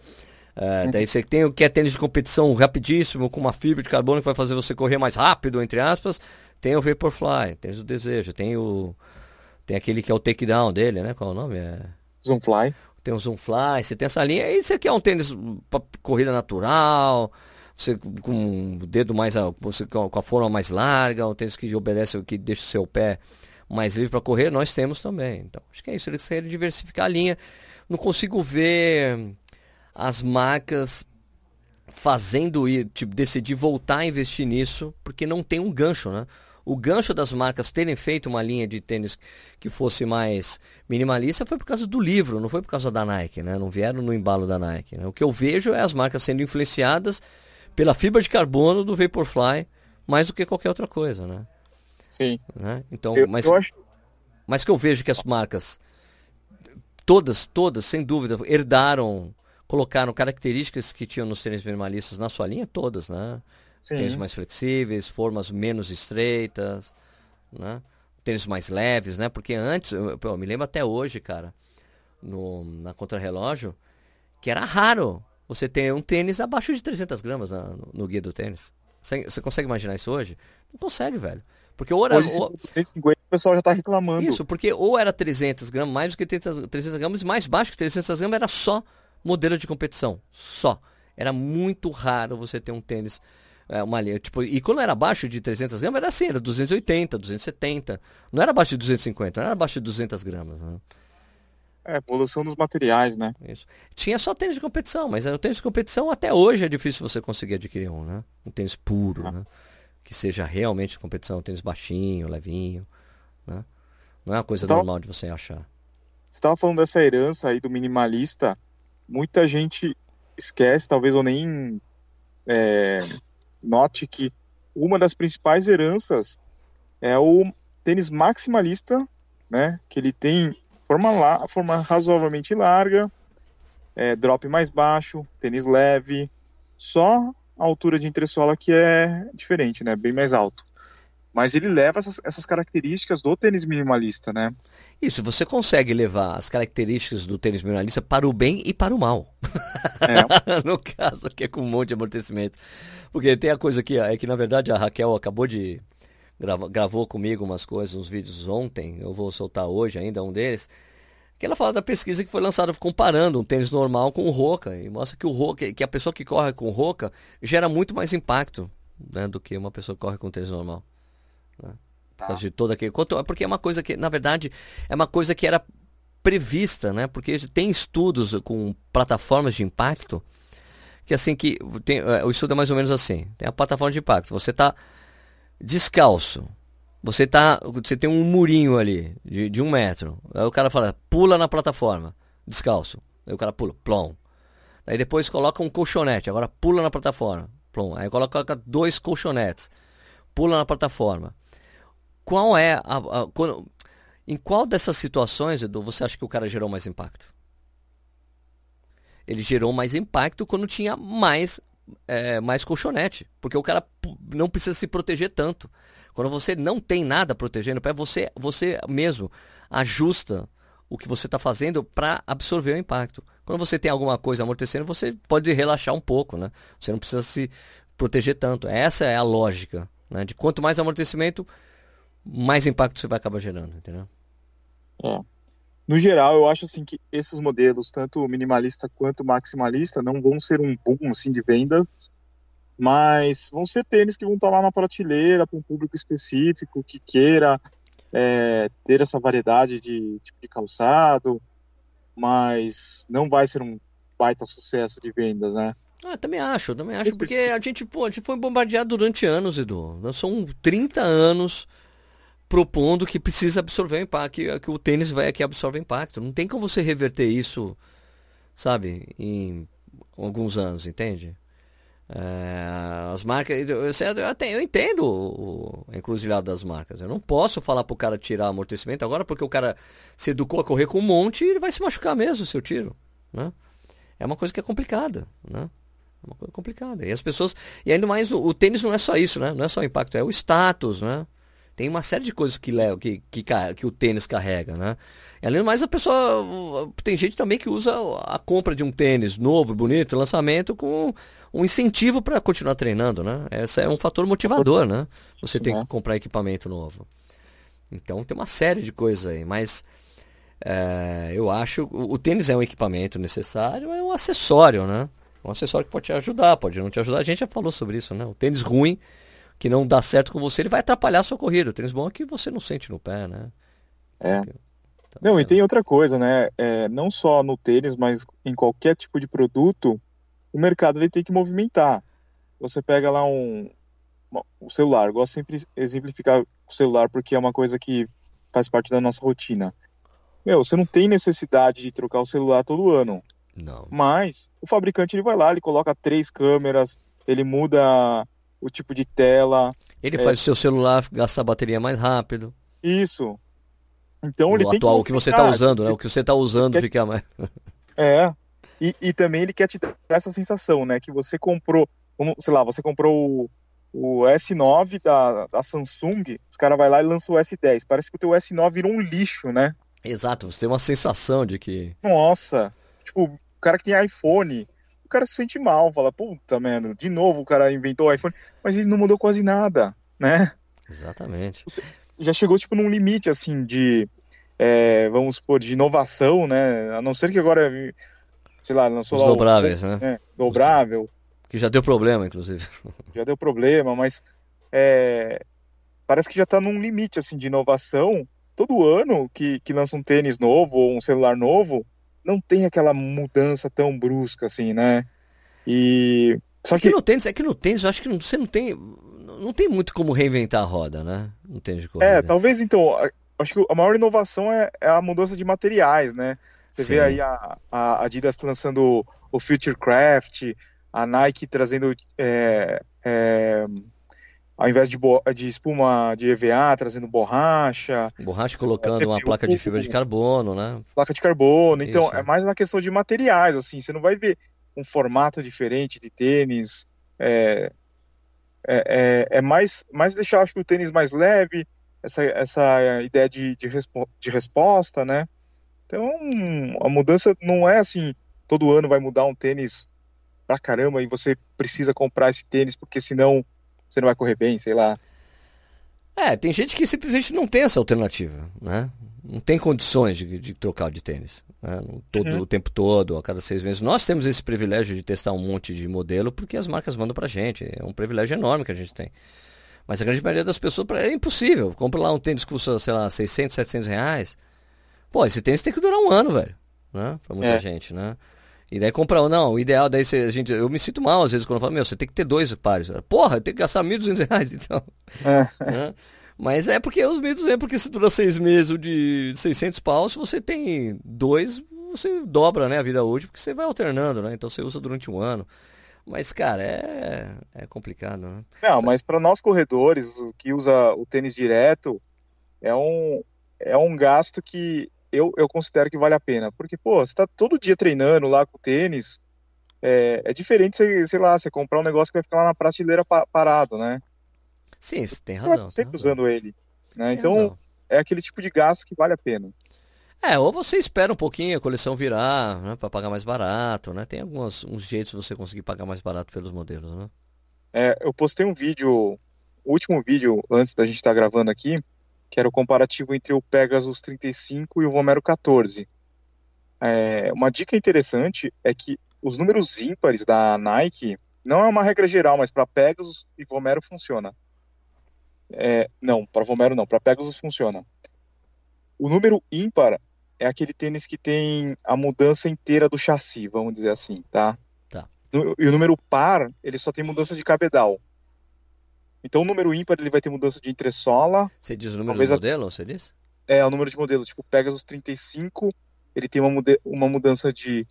É, daí você tem o que é tênis de competição rapidíssimo, com uma fibra de carbono que vai fazer você correr mais rápido, entre aspas. Tem o Vaporfly, tênis do desejo, tem o. Tem aquele que é o takedown dele, né? Qual é o nome? É... Zoomfly. Tem o Zoomfly, você tem essa linha. Aí você quer um tênis para corrida natural, você com o dedo mais. Você, com a forma mais larga, um tênis que obedece, que deixa o seu pé mais livre para correr, nós temos também. Então, acho que é isso. Eles querem diversificar a linha. Não consigo ver as marcas fazendo tipo, decidir voltar a investir nisso, porque não tem um gancho, né? O gancho das marcas terem feito uma linha de tênis que fosse mais minimalista foi por causa do livro, não foi por causa da Nike, né? Não vieram no embalo da Nike. Né? O que eu vejo é as marcas sendo influenciadas pela fibra de carbono do Vaporfly mais do que qualquer outra coisa, né? Sim. Né? Então, eu, mas, eu acho... mas que eu vejo que as marcas todas, todas, sem dúvida, herdaram colocaram características que tinham nos tênis minimalistas na sua linha todas, né? Sim. Tênis mais flexíveis, formas menos estreitas, né? Tênis mais leves, né? Porque antes, eu, eu me lembro até hoje, cara, no, na contrarrelógio, que era raro você ter um tênis abaixo de 300 gramas no, no guia do tênis. Você, você, consegue imaginar isso hoje? Não consegue, velho. Porque ou era. Hoje, ou... 150, o pessoal já está reclamando. Isso, porque ou era 300 gramas, mais do que 300, 300 gramas, e mais baixo que 300 gramas era só modelo de competição, só. Era muito raro você ter um tênis, é, uma linha, tipo, e quando era abaixo de 300 gramas, era assim, era 280, 270, não era abaixo de 250, não era abaixo de 200 gramas, né? É, evolução dos materiais, né? Isso. Tinha só tênis de competição, mas o tênis de competição até hoje é difícil você conseguir adquirir um, né? Um tênis puro, ah. né? Que seja realmente de competição, um tênis baixinho, levinho, né? Não é uma coisa normal de você achar. Você estava falando dessa herança aí do minimalista, muita gente esquece, talvez ou nem é, note que uma das principais heranças é o tênis maximalista, né? Que ele tem forma, la forma razoavelmente larga, é, drop mais baixo, tênis leve, só a altura de entressola que é diferente, né? Bem mais alto. Mas ele leva essas, essas características do tênis minimalista, né? Isso, você consegue levar as características do tênis minimalista para o bem e para o mal. É. (laughs) no caso, que é com um monte de amortecimento. Porque tem a coisa aqui, é que na verdade a Raquel acabou de grava, gravou comigo umas coisas, uns vídeos ontem, eu vou soltar hoje ainda um deles, que ela fala da pesquisa que foi lançada comparando um tênis normal com o Roca, e mostra que o Roca, que a pessoa que corre com o Roca gera muito mais impacto né, do que uma pessoa que corre com um tênis normal. Né? Por causa de todo aquele. Porque é uma coisa que, na verdade, é uma coisa que era prevista, né? Porque tem estudos com plataformas de impacto que assim que tem, é, o estudo é mais ou menos assim. Tem a plataforma de impacto. Você está descalço. Você tá, você tem um murinho ali de, de um metro. Aí o cara fala, pula na plataforma, descalço. Aí o cara pula, plom. Aí depois coloca um colchonete, agora pula na plataforma, plom. Aí coloca dois colchonetes, pula na plataforma. Qual é a, a quando, em qual dessas situações, Edu, você acha que o cara gerou mais impacto? Ele gerou mais impacto quando tinha mais é, mais colchonete, porque o cara não precisa se proteger tanto. Quando você não tem nada protegendo o pé, você, você mesmo ajusta o que você está fazendo para absorver o impacto. Quando você tem alguma coisa amortecendo, você pode relaxar um pouco, né? Você não precisa se proteger tanto. Essa é a lógica, né? De quanto mais amortecimento, mais impacto você vai acabar gerando, entendeu? É. No geral, eu acho assim que esses modelos, tanto minimalista quanto maximalista, não vão ser um boom assim de vendas, mas vão ser tênis que vão estar lá na prateleira para um público específico que queira é, ter essa variedade de tipo de calçado, mas não vai ser um baita sucesso de vendas, né? Ah, também acho, também acho, porque a gente, pô, a gente foi bombardeado durante anos, Edu. São 30 anos propondo que precisa absorver o impacto, que, que o tênis vai aqui absorver impacto. Não tem como você reverter isso, sabe, em alguns anos, entende? É, as marcas, eu, eu, até, eu entendo o, a encruzilhada das marcas. Eu não posso falar pro cara tirar amortecimento agora porque o cara se educou a correr com um monte e ele vai se machucar mesmo se eu tiro, né? É uma coisa que é complicada, né? É uma coisa complicada. E as pessoas. E ainda mais o, o, tênis não é só isso, né? Não é só o impacto, é o status, né? Tem uma série de coisas que, leva, que, que, que o tênis carrega, né? E além do mais, a pessoa. Tem gente também que usa a compra de um tênis novo, bonito, lançamento, com um incentivo para continuar treinando, né? Esse é um fator motivador, né? Você tem que comprar equipamento novo. Então tem uma série de coisas aí, mas é, eu acho o, o tênis é um equipamento necessário, é um acessório, né? Um acessório que pode te ajudar, pode não te ajudar. A gente já falou sobre isso, né? O tênis ruim que não dá certo com você, ele vai atrapalhar a sua corrida. O tênis bom é que você não sente no pé, né? É. Então, não, e tem outra coisa, né? É, não só no tênis, mas em qualquer tipo de produto, o mercado vai ter que movimentar. Você pega lá um, um celular, eu gosto sempre de exemplificar o celular porque é uma coisa que faz parte da nossa rotina. Meu, você não tem necessidade de trocar o celular todo ano. Não. Mas o fabricante ele vai lá, ele coloca três câmeras, ele muda o tipo de tela. Ele é... faz o seu celular gastar bateria mais rápido. Isso. Então o ele tem atual, que o que você está usando, né? O que você está usando quer... fica mais. (laughs) É. E, e também ele quer te dar essa sensação, né? Que você comprou, sei lá, você comprou o, o S9 da, da Samsung, os caras vai lá e lançam o S10. Parece que o teu S9 virou um lixo, né? Exato, você tem uma sensação de que. Nossa! Tipo, o cara que tem iPhone, cara se sente mal, fala, puta merda, de novo o cara inventou o iPhone, mas ele não mudou quase nada, né? Exatamente. Você já chegou, tipo, num limite, assim, de, é, vamos supor, de inovação, né? A não ser que agora, sei lá, lançou Os lá dobráveis, o, né? né? Dobrável. Que já deu problema, inclusive. Já deu problema, mas é, parece que já tá num limite, assim, de inovação todo ano que, que lança um tênis novo ou um celular novo, não tem aquela mudança tão brusca assim, né? E só que... É que no tênis, é que no tênis eu acho que não, você não tem não tem muito como reinventar a roda, né? Não tem de corrida. É, talvez então, acho que a maior inovação é, é a mudança de materiais, né? Você Sim. vê aí a, a Adidas lançando o Futurecraft, a Nike trazendo é, é, ao invés de, de espuma de EVA, trazendo borracha. Borracha colocando é, uma placa de fibra de carbono, né? Placa de carbono. Então, Isso. é mais uma questão de materiais, assim. Você não vai ver um formato diferente de tênis. É, é, é, é mais, mais deixar, acho que o tênis mais leve, essa, essa ideia de, de, respo de resposta, né? Então, a mudança não é assim, todo ano vai mudar um tênis pra caramba e você precisa comprar esse tênis porque senão você não vai correr bem, sei lá. É, tem gente que simplesmente não tem essa alternativa, né? Não tem condições de, de trocar de tênis. Né? Todo, uhum. O tempo todo, a cada seis meses. Nós temos esse privilégio de testar um monte de modelo porque as marcas mandam pra gente. É um privilégio enorme que a gente tem. Mas a grande maioria das pessoas é impossível. Compra lá um tênis que custa, sei lá, 600, 700 reais. Pô, esse tênis tem que durar um ano, velho. Né? Pra muita é. gente, né? E daí comprar, não, o ideal daí você, a gente, eu me sinto mal às vezes quando eu falo, meu, você tem que ter dois pares. Porra, tem que gastar 1.200 reais então. É. (laughs) Né? Mas é porque os 1.200, porque se dura seis meses de 600 pau, se você tem dois, você dobra né, a vida útil, porque você vai alternando, né? Então você usa durante um ano. Mas, cara, é, é complicado, né? Não, mas para nós corredores, que usa o tênis direto, é um, é um gasto que eu, eu considero que vale a pena. Porque, pô, você tá todo dia treinando lá com o tênis, é, é diferente, você, sei lá, você comprar um negócio que vai ficar lá na prateleira pa parado, né? Sim, você tem razão. Sempre tem usando ele. Né? Então, razão. é aquele tipo de gasto que vale a pena. É, ou você espera um pouquinho a coleção virar, né, para pagar mais barato, né? Tem alguns uns jeitos de você conseguir pagar mais barato pelos modelos, né? É, eu postei um vídeo, o último vídeo antes da gente estar tá gravando aqui, que era o comparativo entre o Pegasus 35 e o Vomero 14. É, uma dica interessante é que os números ímpares da Nike não é uma regra geral, mas para Pegasus e Vomero funciona. É, não, para Vomero não, para Pegasus funciona. O número ímpar é aquele tênis que tem a mudança inteira do chassi, vamos dizer assim, tá? Tá. E o número par, ele só tem mudança de cabedal. Então o número ímpar ele vai ter mudança de entressola. Você diz o número de modelo, você diz? É, o número de modelo. Tipo, Pegasus 35, ele tem uma, muda uma mudança de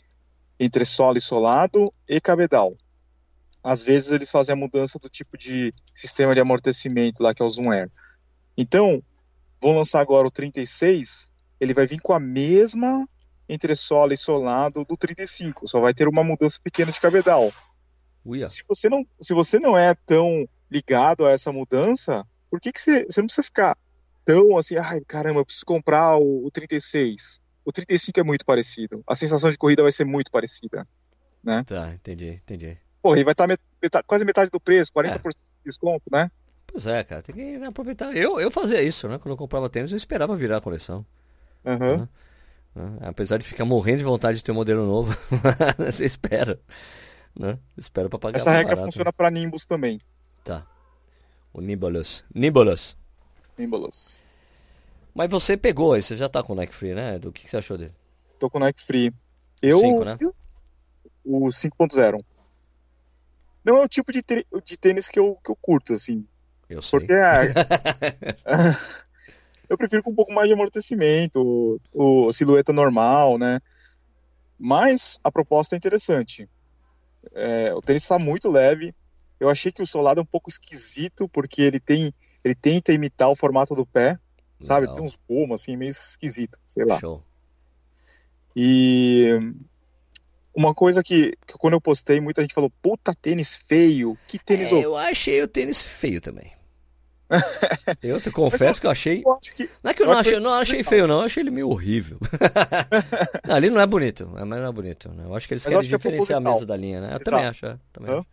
entressola e solado e cabedal. Às vezes eles fazem a mudança do tipo de sistema de amortecimento lá, que é o Zoom Air. Então, vou lançar agora o 36, ele vai vir com a mesma entressola e solado do 35, só vai ter uma mudança pequena de cabedal. Uia. Se você não, se você não é tão ligado a essa mudança, por que, que você, você não precisa ficar tão assim, ai caramba, eu preciso comprar o, o 36. O 35 é muito parecido. A sensação de corrida vai ser muito parecida. Né? Tá, entendi, entendi. Pô, e vai estar tá metade, quase metade do preço, 40% é. de desconto, né? Pois é, cara, tem que aproveitar. Eu, eu fazia isso, né? Quando eu comprava tênis, eu esperava virar a coleção. Uhum. Né? Apesar de ficar morrendo de vontade de ter um modelo novo, (laughs) você espera. Né? Espera para pagar Essa regra barato, funciona né? para Nimbus também. Tá. O Nimbus. Nimbus. Nimbus. Mas você pegou, você já tá com o Nike Free, né? Do que, que você achou dele? Tô com o Nike Free. Eu. 5, né? O 5.0. Não é o tipo de, de tênis que eu, que eu curto, assim. Eu sei. Porque é... (laughs) (laughs) eu prefiro com um pouco mais de amortecimento, o, o silhueta normal, né? Mas a proposta é interessante. É, o tênis está muito leve, eu achei que o solado é um pouco esquisito, porque ele tem. Ele tenta imitar o formato do pé, sabe? Tem uns pomos assim, meio esquisito, sei lá. Show. E uma coisa que, que, quando eu postei, muita gente falou, puta tênis feio, que tênis é, Eu achei o tênis feio também. (laughs) eu te confesso que eu achei. Eu que, não é que eu, eu não achei, não achei feio, não, eu achei ele meio horrível. (laughs) não, ali não é bonito, mas não é bonito. Né? Eu acho que eles mas querem que é diferenciar a mesa da linha, né? Eu Exato. também acho, é, também acho.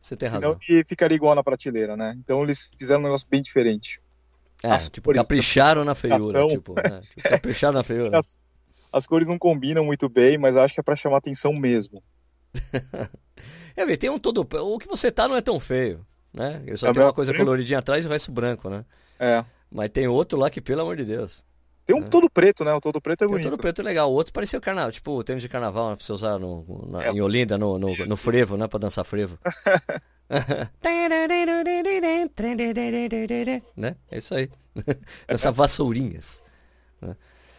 Você tem Senão razão. Senão ficaria igual na prateleira, né? Então eles fizeram um negócio bem diferente. É, as tipo, capricharam na feiura. Tipo, né? tipo, capricharam na (laughs) feiura. As, as, cores não combinam muito bem, mas acho que é pra chamar atenção mesmo. é, ver, tem um todo. O que você tá não é tão feio, né? Ele só é tem uma coisa coloridinha atrás e o resto branco, né? É. Mas tem outro lá que, pelo amor de Deus. Tem um todo preto, né? O todo preto é bonito. todo preto é legal. O outro parecia o carnaval, tipo o tênis de carnaval, né, pra você usar no, na- É. em Olinda, no, no, no frevo, né? Pra dançar frevo. (laughs) (laughs) né? É isso aí. (laughs) Dançar vassourinhas.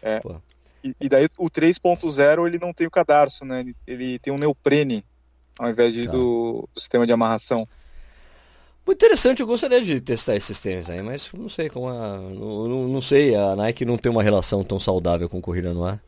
É. Pô. E, e daí o 3.0 ele não tem o cadarço, né? Ele, ele tem um neoprene ao invés de, Tá. do, do sistema de amarração. Muito interessante, eu gostaria de testar esses tênis aí, mas não sei como a. Não, não- não sei, a Nike não tem uma relação tão saudável com corrida no ar.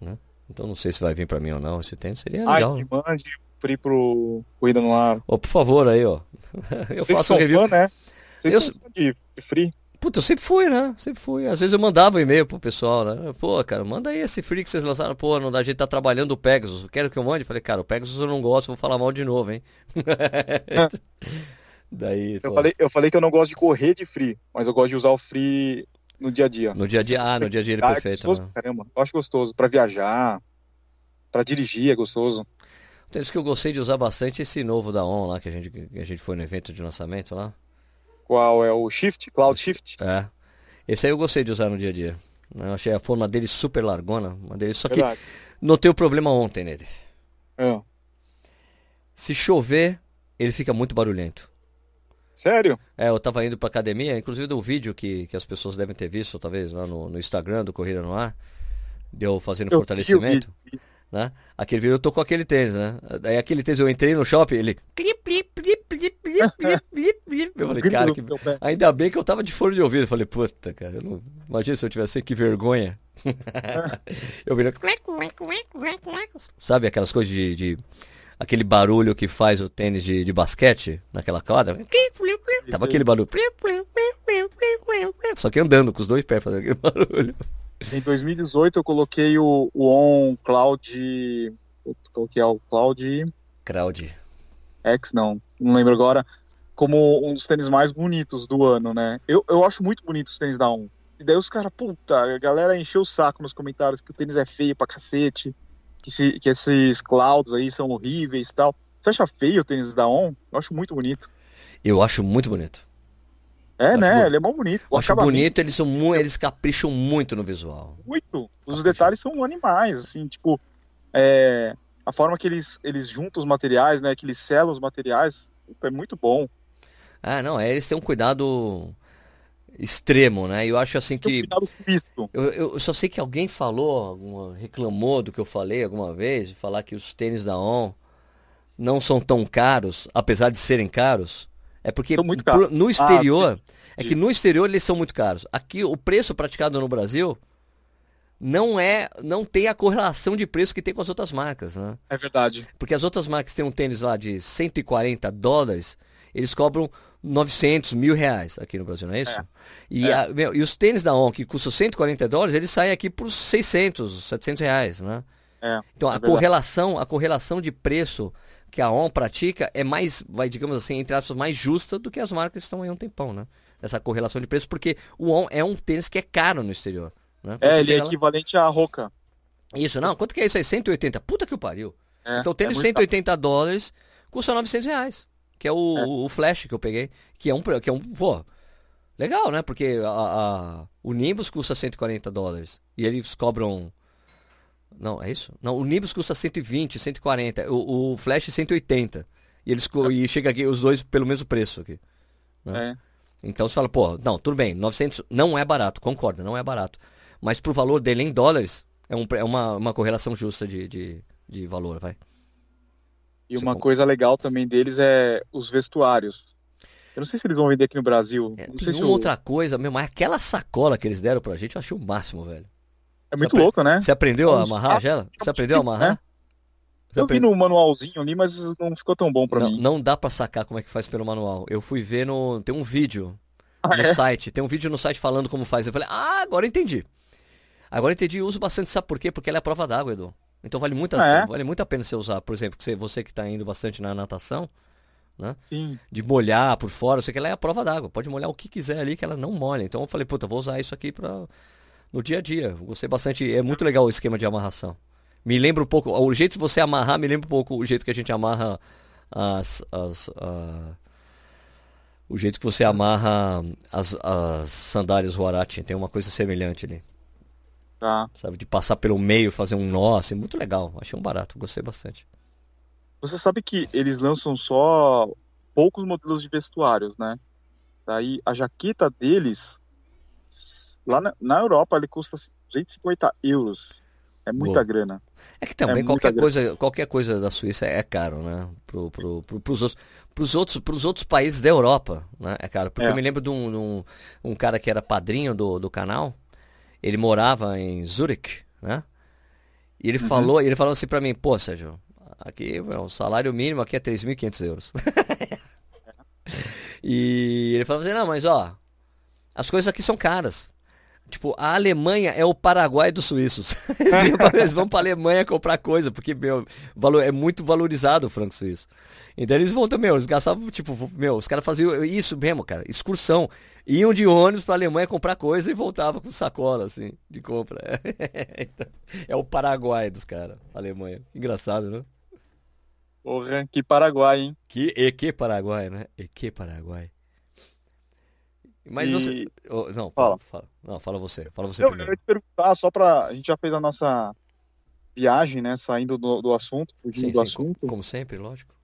Né? Então não sei se vai vir pra mim ou não. Esse tênis seria Ai, legal. que né? mande free pro Corrida no Ar. Ô, por favor, aí, ó. (laughs) Eu Vocês faço são um review. fã, né? Vocês Eu são fã de de free? Puta, eu sempre fui, né? Sempre fui. Às vezes eu mandava um e-mail pro pessoal, né? Pô, cara, manda aí esse free que vocês lançaram. Pô, não dá, a gente tá trabalhando o Pegasus. Quero que eu mande? Falei, cara, o Pegasus eu não gosto, vou falar mal de novo, hein? (laughs) (laughs) Daí, Eu falei, eu falei que eu não gosto de correr de free, mas eu gosto de usar o free no dia a dia. no dia a dia, ah, no dia a dia ele é Ah, é perfeito, gostoso, né? caramba. Eu acho gostoso. Pra viajar, pra dirigir é gostoso. Então, isso que eu gostei de usar bastante esse novo da ON lá, que a gente, que a gente foi no evento de lançamento lá. Qual é o Shift? Cloud Shift? É. Esse aí eu gostei de usar no dia a dia. Eu achei a forma dele super largona, uma dele. Só que Verdade. notei o problema ontem nele. É. Se chover, ele fica muito barulhento. Sério? É, eu tava indo pra academia, inclusive do vídeo que, que as pessoas devem ter visto, talvez, lá no, no Instagram do Corrida no Ar, deu fazendo Eu vi fortalecimento, vídeo. né? Aquele vídeo eu tô com aquele tênis, né? Aí aquele tênis eu entrei no shopping, ele. Eu falei, cara, que... ainda bem que eu tava de fone de ouvido. Eu falei, puta, cara, eu não... imagina se eu tivesse que vergonha. (laughs) eu virei. Sabe aquelas coisas de, de- Aquele barulho que faz o tênis de, de basquete naquela quadra? Tava aquele barulho. Só que andando com os dois pés fazendo aquele (laughs) barulho. Em 2018 eu coloquei o, o On Cloud. Que é o Cloud Crowd. X? Não, não lembro agora. Como um dos tênis mais bonitos do ano, né? Eu, eu acho muito bonito os tênis da On. E daí os caras, puta, a galera encheu o saco nos comentários que o tênis é feio pra cacete, que, se- que esses clouds aí são horríveis e tal. Você acha feio o tênis da On? Eu acho muito bonito. Eu acho muito bonito. É, Acho né? bonito. Ele é mó bonito. O Eu acho acabamento bonito, eles são muito, eles capricham muito no visual. muito. Os detalhes são animais, assim, tipo, é, a forma que eles, eles juntam os materiais, né? Que eles selam os materiais, é muito bom. Ah, não, é, eles têm um cuidado extremo, né? Eu acho assim um que. Eu, eu só sei que alguém falou, reclamou do que eu falei alguma vez, de falar que os tênis da On não são tão caros, apesar de serem caros. É porque pro- no exterior, é entendi. que no exterior eles são muito caros. Aqui o preço praticado no Brasil não é, não tem a correlação de preço que tem com as outras marcas, né? É verdade. Porque as outras marcas têm um tênis lá de 140 dólares, eles cobram 900, mil reais aqui no Brasil, não é isso? É. E, É. a- meu, e os tênis da On, que custam 140 dólares, eles saem aqui por 600, 700 reais, né? É. Então a verdade. correlação, a correlação de preço que a On pratica é mais, vai digamos assim, entre aspas, mais justa do que as marcas que estão aí há um tempão, né? Essa correlação de preço, porque o On é um tênis que é caro no exterior. Né? É, ele é lá- equivalente à Roca. Isso, não, quanto que é isso aí? 180? Puta que o pariu. É, Então o tênis é de muito 180 dólares custa 900 reais. Que é o, o Flash que eu peguei. Que é um, que é um pô, legal, né? Porque a, a- o Nimbus custa 140 dólares. E eles cobram... Não, é isso? Não, o Nimbus custa 120, 140. O, o Flash 180. E eles e chega aqui os dois pelo mesmo preço aqui. É. Então você fala, pô, não, tudo bem, 900 não é barato, concorda, não é barato. Mas pro valor dele em dólares, é, um, é uma, uma correlação justa de, de, de valor, vai. E uma coisa legal também deles é os vestuários. Eu não sei se eles vão vender aqui no Brasil. É, não tem sei se uma o- outra coisa, meu, mas aquela sacola que eles deram pra gente, eu achei o máximo, velho. É muito Você apre- louco, né? Você aprendeu a Um amarrar saco ela? Você aprendeu a amarrar? né? Você Eu vi no manualzinho ali, mas não ficou tão bom pra Não, mim. não dá pra sacar como é que faz pelo manual. Eu fui ver no. Tem um vídeo Ah, no é? site. Tem um vídeo no site falando como faz. Eu falei, ah, agora eu entendi. Agora eu entendi e uso bastante, sabe por quê? Porque ela é a prova d'água, Edu. Então vale muito, a, é? vale muito a pena você usar, por exemplo, você, você que está indo bastante na natação, Sim. de molhar por fora, sei que ela é a prova d'água. Pode molhar o que quiser ali, que ela não molha. Então eu falei, puta, vou usar isso aqui pra, no dia a dia. Gostei bastante. É muito legal o esquema de amarração. Me lembra um pouco. O jeito de você amarrar me lembra um pouco o jeito que a gente amarra as. as O jeito que você amarra as, as sandálias Huarachi, tem uma coisa semelhante ali. Tá. Sabe, de passar pelo meio, fazer um nó, assim, muito legal. Achei um barato, gostei bastante. Você sabe que eles lançam só poucos modelos de vestuários, né? Daí a jaqueta deles, lá na, na Europa, ele custa 250 euros. É muita Boa. grana. É que também É qualquer coisa, qualquer coisa da Suíça é caro, né? Pro, pro, pro, pros, outros, pros, outros, pros outros países da Europa, né? É caro. Porque É. eu me lembro de um, de um, um cara que era padrinho do, do canal. Ele morava em Zurich, né? E ele falou, ele falou assim pra mim, pô, Sérgio, aqui o salário mínimo aqui é 3.500 euros. (laughs) e ele falou assim, não, mas ó, as coisas aqui são caras. Tipo, a Alemanha é o Paraguai dos suíços. (laughs) Eles vão pra Alemanha comprar coisa, porque, meu, valor, é muito valorizado o franco suíço. Então eles vão também, eles gastavam, tipo, meu, os caras faziam isso mesmo, cara, excursão. Iam de ônibus pra Alemanha comprar coisa e voltavam com sacola, assim, de compra. (laughs) Então, é o Paraguai dos caras, Alemanha. Engraçado, né? Porra, que Paraguai, hein? Que, e que Paraguai, né? E que Paraguai. Mas E- você. oh, não, Fala. fala. Não, fala você. Fala você Eu, eu primeiro. ia te perguntar, só pra. A gente já fez a nossa viagem, né? Saindo do, do assunto, fugindo Sim, do sim, assunto. como sempre, lógico.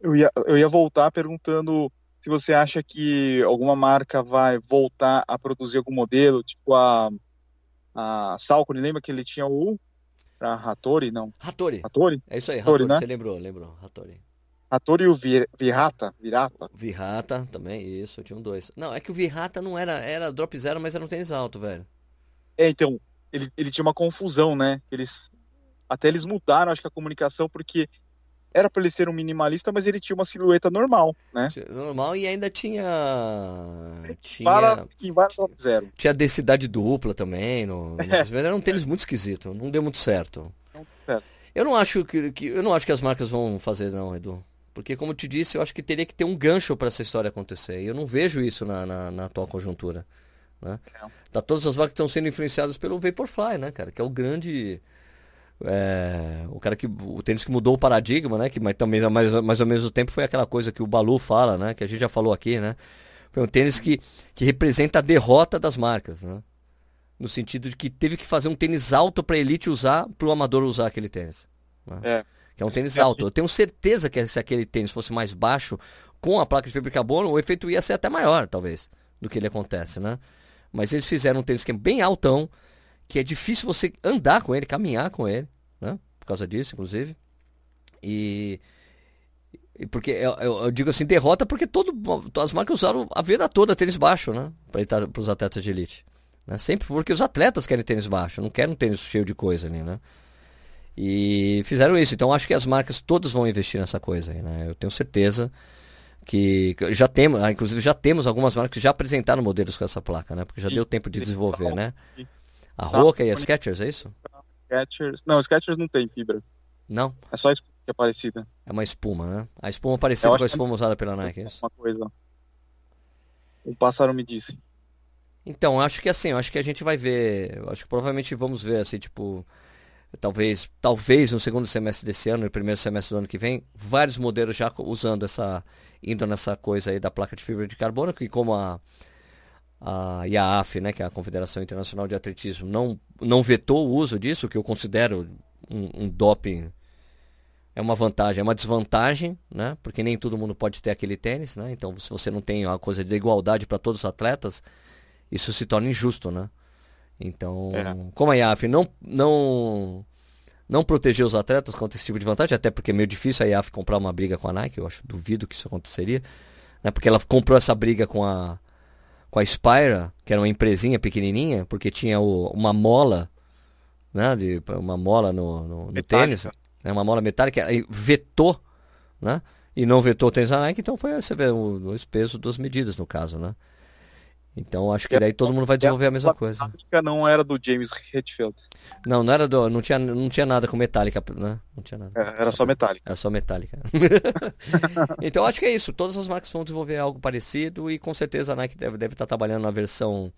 Eu ia, eu ia voltar perguntando se você acha que alguma marca vai voltar a produzir algum modelo, tipo a, a Salcone, lembra que ele tinha o a Hattori, não, Hattori. Hattori? É isso aí, Hattori, Hattori. né? Você lembrou, lembrou. Hattori. Hattori e o Vir- Virata, Virata. Virata também, isso, tinha um dois. Não, é que o Virata não era, era drop zero, mas era um tênis alto, velho. É, então, ele, ele tinha uma confusão, né? Eles até eles mudaram, acho que a comunicação, porque era para ele ser um minimalista, mas ele tinha uma silhueta normal, né? Normal e ainda tinha. Tinha. Para vai no zero. Tinha densidade dupla também. No, no- (laughs) Era um tênis muito esquisito, não deu muito certo. Então, certo. Eu não acho que, que- eu não acho que as marcas vão fazer não, Edu. Porque como te disse, eu acho que teria que ter um gancho para essa história acontecer. E eu não vejo isso na, na, na atual conjuntura. Né? É. Tá, todas as marcas estão sendo influenciadas pelo Vaporfly, né, cara? Que é o grande. é, o cara que. O tênis que mudou o paradigma, né? Que mas também mais, mais ou menos o tempo foi aquela coisa que o Balu fala, né? Que a gente já falou aqui, né? Foi um tênis que, que representa a derrota das marcas, né? No sentido de que teve que fazer um tênis alto para elite usar, para o amador usar aquele tênis. né? É. Que é um tênis alto. Eu tenho certeza que se aquele tênis fosse mais baixo, com a placa de fibra de carbono, o efeito ia ser até maior, talvez, do que ele acontece, né? Mas eles fizeram um tênis que é bem altão, que é difícil você andar com ele, caminhar com ele, né? Por causa disso, inclusive. E, porque eu, eu- eu digo assim, derrota porque todo, as marcas usaram a vida toda tênis baixo, né? Para os atletas de elite. Né? Sempre porque os atletas querem tênis baixo, não querem um tênis cheio de coisa ali, né? E fizeram isso. Então acho que as marcas todas vão investir nessa coisa aí, né? Eu tenho certeza que já temos, ah, inclusive já temos algumas marcas que já apresentaram modelos com essa placa, né? Porque já Sim. deu tempo de desenvolver, né? Sim. A Roca e a Skechers, é isso? Skechers. Não, Skechers não tem fibra. Não, É só isso que é parecida. é uma espuma, né? A espuma parecida com a que- espuma usada pela Nike, é isso? Uma coisa. Um pássaro me disse. Então, acho que assim, eu acho que a gente vai ver, acho que provavelmente vamos ver assim, tipo, talvez, talvez no segundo semestre desse ano, no primeiro semestre do ano que vem, vários modelos já usando essa, indo nessa coisa aí da placa de fibra de carbono, que como a a IAAF, né, que é a Confederação Internacional de Atletismo, não, não vetou o uso disso, que eu considero um, um doping é uma vantagem, é uma desvantagem, né? Porque nem todo mundo pode ter aquele tênis, né? Então, se você não tem a coisa de igualdade para todos os atletas, isso se torna injusto, né? Então, É. como a IAF não não não protegeu os atletas contra esse tipo de vantagem, até porque é meio difícil a IAF comprar uma briga com a Nike, eu acho duvido que isso aconteceria, né? Porque ela comprou essa briga com a com a Spira, que era uma empresinha pequenininha, porque tinha o- uma mola, né, de, uma mola no, no, no tênis, né, uma mola metálica, aí vetou, né, e não vetou o tênis da Nike, então foi, você vê, o, dois pesos, duas medidas no caso, né. Então acho que daí todo mundo vai desenvolver a mesma coisa. A não era do James Hetfield. Não, não era do, não tinha, não tinha nada com metálica, né, não tinha nada. É, Era só metálica. Era só metálica. (laughs) então acho que é isso. Todas as marcas vão desenvolver algo parecido e com certeza a Nike deve, deve estar trabalhando na versão.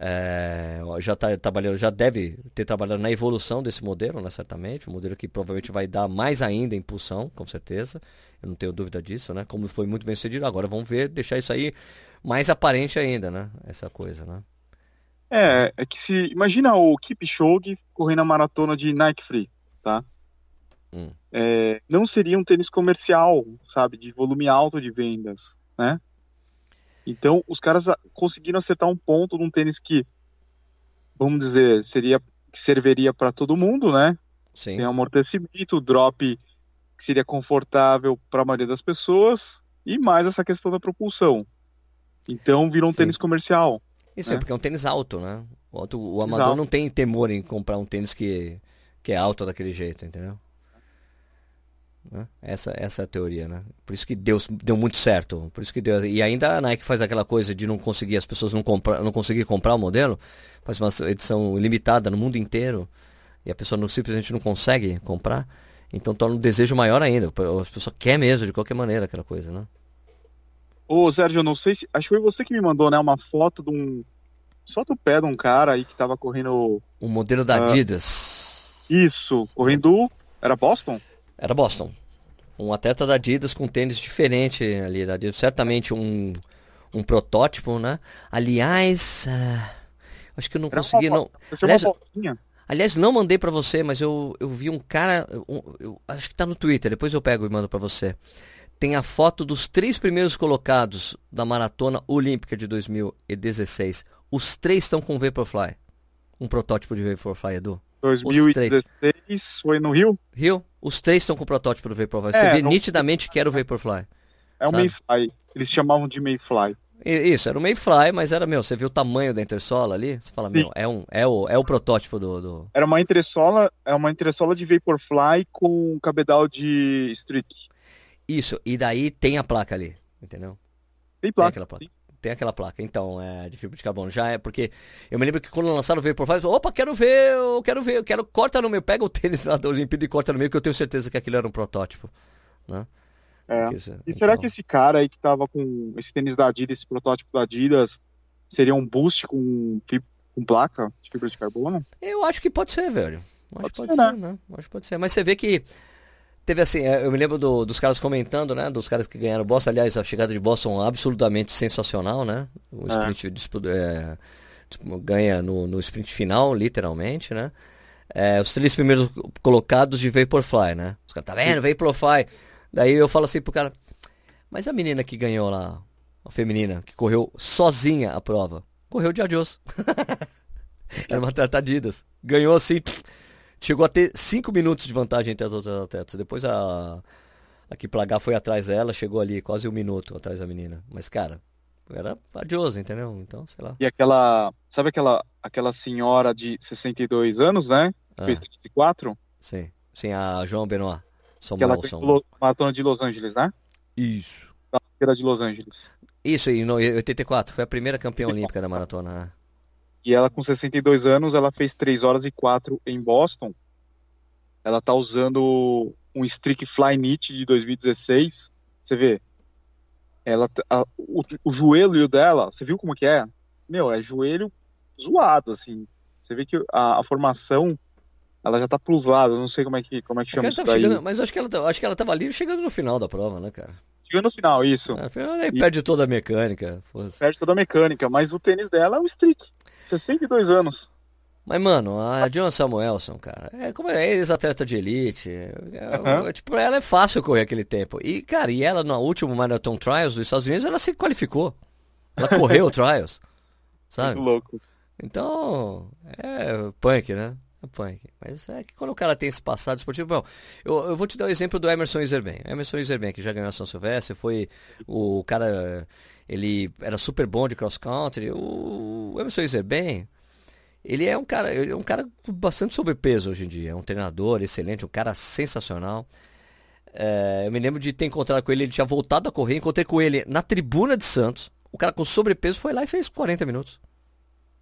é, já tá trabalhando, já deve ter trabalhado na evolução desse modelo, né, certamente, um modelo que provavelmente vai dar mais ainda impulsão, com certeza. Eu não tenho dúvida disso, né? Como foi muito bem sucedido. Agora vamos ver, deixar isso aí mais aparente ainda, né? Essa coisa, né? É, é que se imagina o Kipchoge correndo a maratona de Nike Free, tá? Hum. É, não seria um tênis comercial, sabe, de volume alto de vendas, né? Então os caras conseguiram acertar um ponto num tênis que, vamos dizer, seria que serviria para todo mundo, né? Sim. Tem amortecimento, drop que seria confortável para a maioria das pessoas e mais essa questão da propulsão. Então virou um Sim. tênis comercial. Isso né? é porque é um tênis alto, né? O, o amador Exato. não tem temor em comprar um tênis que, que é alto daquele jeito, entendeu? Né? Essa, essa é a teoria, né? Por isso que deu, deu muito certo. Por isso que deu. E ainda a Nike faz aquela coisa de não conseguir, as pessoas não, comprar, não conseguir comprar o modelo, faz uma edição limitada no mundo inteiro, e a pessoa não, simplesmente não consegue comprar. Então torna um desejo maior ainda. A pessoa quer mesmo, de qualquer maneira, aquela coisa, né? Ô, Sérgio, eu não sei se. Acho que foi você que me mandou, né? Uma foto de um. Só do pé de um cara aí que tava correndo. Um modelo da uh... Adidas. Isso, correndo. Era Boston? Era Boston. Um atleta da Adidas com tênis diferente ali da Adidas. Certamente um, um protótipo, né? Aliás. Uh... Acho que eu não Era consegui. Uma... Não... Aliás, uma Aliás, não mandei para você, mas eu, eu vi um cara, um, eu, acho que tá no Twitter, depois eu pego e mando para você. Tem a foto dos três primeiros colocados da Maratona Olímpica de 2016. Os três estão com Vaporfly. Um protótipo de Vaporfly, Edu. 2016 foi no Rio? Rio. Os três estão com o protótipo do Vaporfly. É, você vê não... nitidamente que era o Vaporfly. É o Mayfly. Eles chamavam de Mayfly. Isso, era o Mayfly, mas era, meu, você viu o tamanho da entressola ali? Você fala, Sim. meu, é, um, é, o, é o protótipo do, do... Era uma entressola, é uma entressola de Vaporfly com cabedal de Streak. Isso, e daí tem a placa ali, entendeu? Tem placa. Tem aquela placa. Tem aquela placa, então, é de fibra de carbono. Já é porque. Eu me lembro que quando lançaram o eu falei, opa, quero ver, eu quero ver, eu quero. Corta no meio, pega o (laughs) tênis lá da Olimpíada e corta no meio, que eu tenho certeza que aquilo era um protótipo. Né? É. e então... será que esse cara aí que tava com esse tênis da Adidas, esse protótipo da Adidas, seria um boost com, com placa de fibra de carbono? Eu acho que pode ser, velho. Acho pode que pode ser, ser né? né? Acho que pode ser. Mas você vê que teve assim, é, eu me lembro do, dos caras comentando, né? Dos caras que ganharam Boston. Aliás, a chegada de Boston absolutamente sensacional, né? O é. sprint é, ganha no, no sprint final, literalmente, né? É, os três primeiros colocados de Vaporfly, né? Os caras, tá vendo? Vaporfly. Daí eu falo assim pro cara, mas a menina que ganhou lá, a feminina, que correu sozinha a prova, correu de adiós. (laughs) Era uma atleta Adidas. Ganhou assim, chegou a ter 5 minutos de vantagem entre as outras atletas. Depois a, a que plagar foi atrás dela, chegou ali quase um minuto atrás da menina. Mas, cara, era adioso, entendeu? Então, sei lá. E aquela, sabe aquela, aquela senhora de 62 anos, né? Que ah. fez 34? Sim, sim, a João Benoit. Samuel que ela maratona de Los Angeles, né? Isso. Da feira de Los Angeles. Isso, em 84. Foi a primeira campeã olímpica da maratona. E ela, com 62 anos, ela fez 3 horas e 4 em Boston. Ela tá usando um Streak Fly Knit de 2016. Você vê, ela, a, o, o joelho dela, você viu como que é? Meu, é joelho zoado, assim. Você vê que a, a formação ela já tá pros lados, não sei como é que, como é que chama isso daí. Chegando, mas acho que, ela, acho que ela tava ali chegando no final da prova, né, cara? Chegando no final, isso. É, e... perde toda a mecânica. Fosse. Perde toda a mecânica, mas o tênis dela é o streak. 62 anos. Mas, mano, a John Samuelson, cara, é como é ex-atleta de elite. É, uhum. é, tipo, ela é fácil correr aquele tempo. E, cara, e ela no último Marathon Trials dos Estados Unidos, ela se qualificou. Ela correu o (laughs) Trials. Sabe? Muito louco. Então, é punk, né? punk. Mas é que quando o cara tem esse passado esportivo. Bom, eu, eu vou te dar o exemplo do Emerson Iserben. Emerson Iserben, que já ganhou a São Silvestre, foi o cara. Ele era super bom de cross country. O Emerson Iserben, ele é um cara, ele é um cara com bastante sobrepeso hoje em dia. É um treinador excelente, um cara sensacional. É, eu me lembro de ter encontrado com ele, ele tinha voltado a correr, encontrei com ele na tribuna de Santos. O cara com sobrepeso foi lá e fez 40 minutos.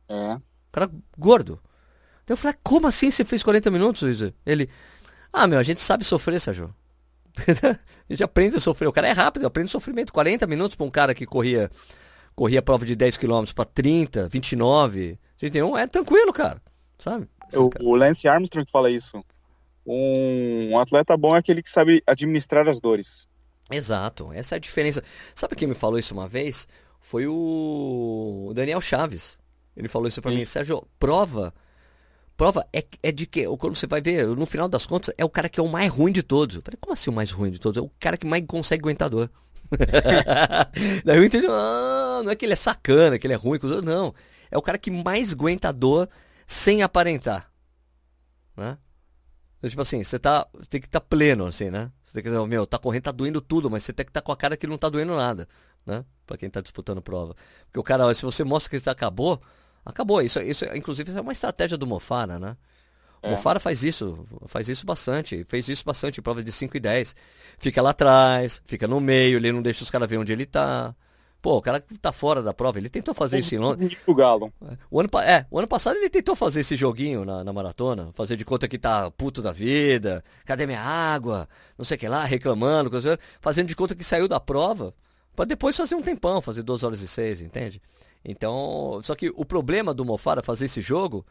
É. O cara gordo. Eu falei, ah, como assim você fez 40 minutos, Luiz? Ele, ah, meu, a gente sabe sofrer, Sérgio. (laughs) a gente aprende a sofrer. O cara é rápido, aprende sofrimento. 40 minutos para um cara que corria corria a prova de 10 km para 30, 29. 31 é tranquilo, cara. Sabe? O, o Lance Armstrong fala isso. Um atleta bom é aquele que sabe administrar as dores. Exato, essa é a diferença. Sabe quem me falou isso uma vez? Foi o Daniel Chaves. Ele falou isso pra Sim. mim, Sérgio, prova. Prova é, é de que, quando você vai ver, no final das contas, é o cara que é o mais ruim de todos. Eu falei, como assim o mais ruim de todos? É o cara que mais consegue aguentar dor. (laughs) Daí eu entendi, ah, não é que ele é sacana, que ele é ruim com os outros, não. É o cara que mais aguenta dor sem aparentar. Né? Então, tipo assim, você tá, tem que estar pleno, assim, né? Você tem que dizer, meu, tá correndo, tá doendo tudo, mas você tem que estar com a cara que não tá doendo nada, né? Pra quem tá disputando prova. Porque o cara, se você mostra que você acabou, acabou. Isso, isso, inclusive, isso é uma estratégia do Mofara, né? É. Mofara faz isso, faz isso bastante, fez isso bastante em prova de 5 e 10. Fica lá atrás, fica no meio, ele não deixa os caras ver onde ele tá. Pô, o cara que tá fora da prova, ele tentou fazer isso em Londres. O Galo. O ano, é, o ano passado ele tentou fazer esse joguinho na, na maratona, fazer de conta que tá puto da vida, cadê minha água, não sei o que lá, reclamando, coisa, fazendo de conta que saiu da prova, pra depois fazer um tempão, fazer 2 horas e 6, entende? Então, só que o problema do Mofara fazer esse jogo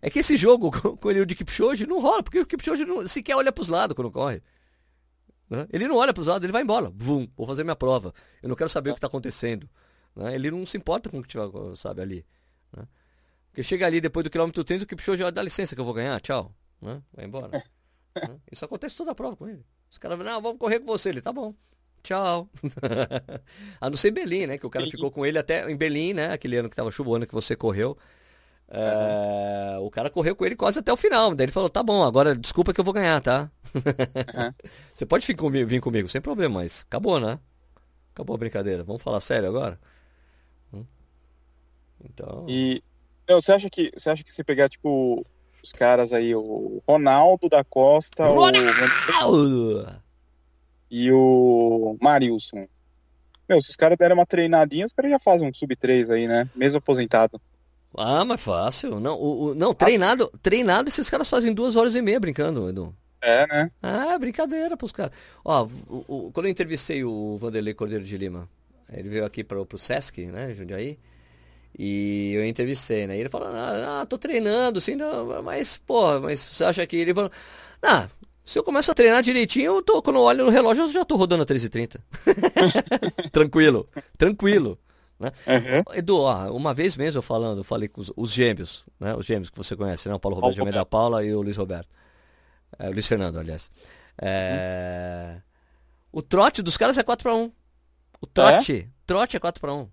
é que esse jogo (laughs) com, ele o de Kipchoge não rola, porque o Kipchoge não, sequer olha pros lados quando corre. né? Ele não olha pros lados, ele vai embora. Vum, vou fazer minha prova. Eu não quero saber o que está acontecendo. né? Ele não se importa com o que tiver, sabe, ali. né? Porque chega ali depois do quilômetro 30, o Kipchoge já dá licença que eu vou ganhar, tchau. né? Vai embora. (laughs) né? Isso acontece toda a prova com ele. Os caras não, vamos correr com você. Ele, tá bom. Tchau. (laughs) a não ser em Berlim, né? Que o cara ficou com ele até em Berlim, né? Aquele ano que tava o ano que você correu. É, O cara correu com ele quase até o final. Daí ele falou: tá bom, agora desculpa que eu vou ganhar, tá? Uhum. (laughs) Você pode vir comigo, vir comigo, sem problema, mas acabou, né? Acabou a brincadeira. Vamos falar sério agora? Hum? Então. E não, você acha que você acha que se pegar tipo os caras aí, o Ronaldo da Costa, o Ronaldo! E o Marilson. Meu, se os caras derem uma treinadinha, os caras já fazem um sub-3 aí, né? Mesmo aposentado. Ah, mas fácil. Não, o, o- não treinado, treinado, esses caras fazem duas horas e meia brincando, Edu. É, né? Ah, brincadeira pros caras. Ó, o- o- quando eu entrevistei o Vanderlei Cordeiro de Lima, ele veio aqui pro, pro Sesc, né, Jundiaí, e eu entrevistei, né, e ele falou, ah, ah, tô treinando, assim, não, mas, pô, mas você acha que... Ele falou, ah, se eu começo a treinar direitinho, eu tô, quando eu olho no relógio, eu já tô rodando a 3h30. (laughs) tranquilo, tranquilo. Né? Uhum. Edu, ó, uma vez mesmo eu falando, eu falei com os, os gêmeos, né? Os gêmeos que você conhece, né? O Paulo Roberto de Almeida Paula e o Luiz Roberto. É, o Luiz Fernando, aliás. É, O trote dos caras é 4x1. O trote, trote é 4x1.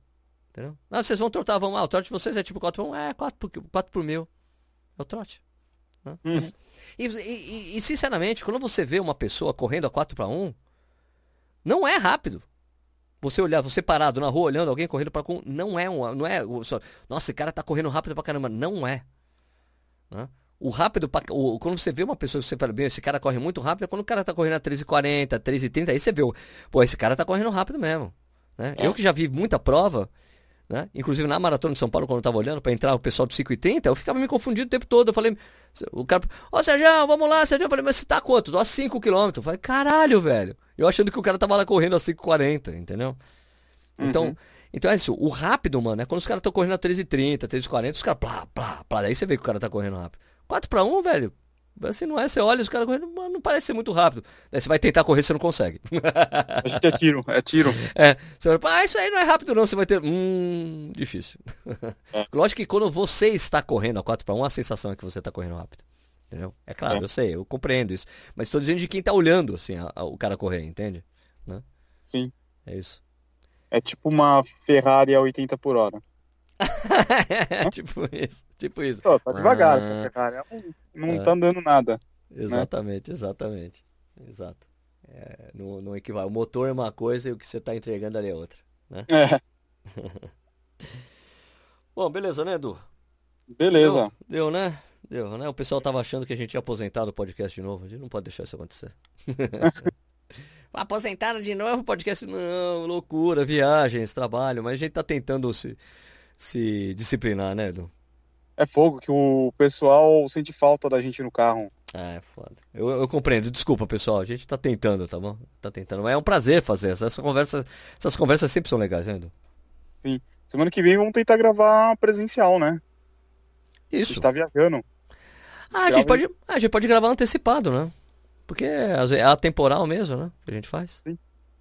Entendeu? Ah, vocês vão trotar, vamos lá. O trote de vocês é tipo 4x1. É, 4 por, 4 por mil. É o trote. né? Hum. E, e- e- sinceramente, quando você vê uma pessoa correndo a 4 para 1, não é rápido. Você olhar, você parado na rua olhando alguém correndo para 1, não é um, não é, só, nossa, esse cara tá correndo rápido pra caramba, não é. Né? O rápido, pra, o, quando você vê uma pessoa você fala, bem, esse cara corre muito rápido, é quando o cara tá correndo a 13h40, 13h30, aí você vê, pô, esse cara tá correndo rápido mesmo. Né? É. Eu que já vi muita prova, né? Inclusive na maratona de São Paulo, quando eu tava olhando para entrar o pessoal do 5 e 30, eu ficava me confundindo o tempo todo. Eu falei, o cara, ó, Sérgio, vamos lá, Sérgio. Eu falei, mas você tá quanto? A 5 km. Eu falei, caralho, velho. Eu achando que o cara tava lá correndo a 5,40, entendeu? Então, Uhum. então é isso. O rápido, mano, é quando os caras estão correndo a 13,30, 13,40, os caras, plá, plá, plá. Daí você vê que o cara tá correndo rápido. 4 para 1, velho. Assim não é, você olha os caras correndo, não parece ser muito rápido. Daí você vai tentar correr, você não consegue. A gente é tiro, é tiro. (laughs) É, você vai, ah, isso aí não é rápido não, você vai ter, hum, difícil. É. (laughs) Lógico que quando você está correndo a 4 para 1, a sensação é que você está correndo rápido. Entendeu? É claro, É. eu sei, eu compreendo isso. Mas estou dizendo de quem está olhando, assim, a- a- o cara correr, entende? Sim. É isso. É tipo uma Ferrari a 80 por hora. (laughs) tipo isso, tipo isso. Só, tá devagar Ah. essa Ferrari. Ela Não, não É. tá andando nada. Exatamente, exatamente. Exato. É, não, não equivale. O motor é uma coisa e o que você está entregando ali é outra. É, (laughs) Bom, beleza, né, Edu? beleza. Deu, né? Deu, né? O pessoal tava achando que a gente ia aposentar o podcast de novo. A gente não pode deixar isso acontecer. (laughs) Aposentaram de novo o podcast? Não, loucura, viagens, trabalho. Mas a gente tá tentando se, se disciplinar, né, Edu? É fogo que o pessoal sente falta da gente no carro. Ah, é foda. Eu, eu compreendo. Desculpa, pessoal. A gente tá tentando, tá bom? Tá tentando. Mas é um prazer fazer essa, essa conversa. Essas conversas sempre são legais, né, Edu? Semana que vem vamos tentar gravar presencial, né? A Isso. gente tá viajando. Ah, a gente, pode, a gente pode gravar antecipado, né? Porque é atemporal mesmo, né? Que a gente faz. Sim,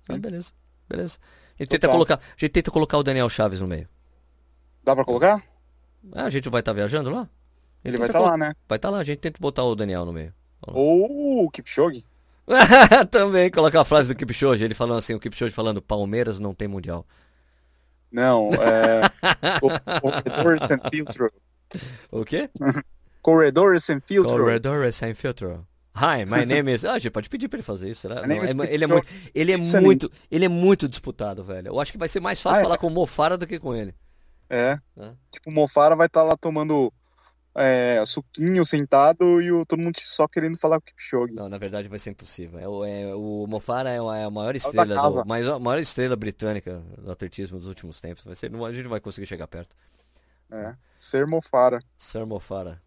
Ah, sim. beleza. Beleza. A gente, tenta colocar, a gente tenta colocar o Daniel Chaves no meio. Dá pra colocar? Ah, a gente vai estar viajando lá? Ele vai estar colo- lá, né? Vai estar lá, a gente tenta botar o Daniel no meio. Ou o Kipchoge. (laughs) Também colocar a frase do Kipchoge, ele falando assim, o Kipchoge falando Palmeiras não tem mundial. Não, é. (laughs) co- Corredor sem filtro. O quê? (laughs) Corredor sem filtro. Corredor sem filtro. Hi, my name is. Ah, a gente pode pedir pra ele fazer isso, será? Não, é- ele é muito, ele é Listening. muito, ele é muito disputado, velho. Eu acho que vai ser mais fácil Ah, é? falar com o Mofara do que com ele. É. É. Tipo, o Mofara vai estar lá tomando é, suquinho sentado e o, todo mundo só querendo falar com o Kipchoge. Não, na verdade vai ser impossível. É, o- é- o Mofara é a é a maior estrela, do, maior, maior estrela britânica do atletismo dos últimos tempos. Vai ser, a gente não vai conseguir chegar perto. É. Ser Mofara. Sir Mofara.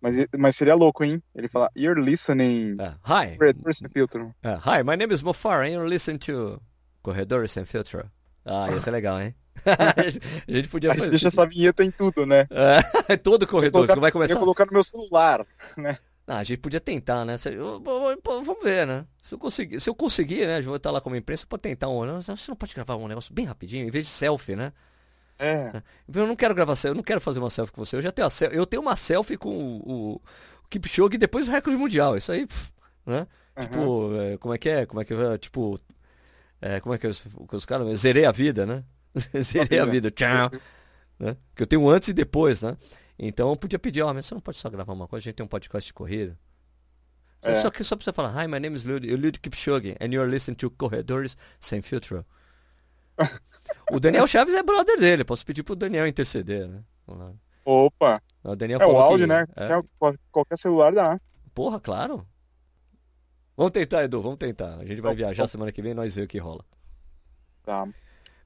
Mas, mas seria louco, hein? Ele falar, you're listening. É, Hi, Corredor sem filtro. É, hi, my name is Mofara and you listen to Corredores Sem Filtro. Ah, ia ser legal, hein? (laughs) a gente podia A gente fazer. deixa essa vinheta em tudo, né? É, (laughs) todo corredor colocar- que vai Eu começar. ia colocar no meu celular. Ah, a gente podia tentar, né? Eu- eu- eu- Vamos ver, né? Se eu conseguir, se eu conseguir né? Eu vou estar lá como imprensa, pode tentar um. não, Você não pode gravar um negócio bem rapidinho, em vez de selfie, né? É. Eu não quero gravar selfie, eu não quero fazer uma selfie com você. Eu já tenho a selfie, eu tenho uma selfie com o, o Kipchoge e depois o recorde mundial. Isso aí, pff, né? Aham. Tipo, é, como é que é? Como é que é? Tipo, é, como é que é os, que os caras? Zerei a vida, né? (laughs) Zerei a vida, tchau. Né? Que eu tenho antes e depois, né? Então eu podia pedir, ó, mas você não pode só gravar uma coisa, a gente tem um podcast de corrida. Só- É. Só que só precisa falar, hi, my name is Eliud Eliud Kipchoge and you're listening to Corredores Sem Filtro. (laughs) o Daniel Chaves é brother dele, posso pedir pro Daniel interceder, né? Opa. O Daniel É o áudio, que- né? é. Qualquer- celular dá. Porra, claro. Vamos tentar, Edu, vamos tentar. A gente vai viajar semana que vem e nós vemos o que rola. Tá.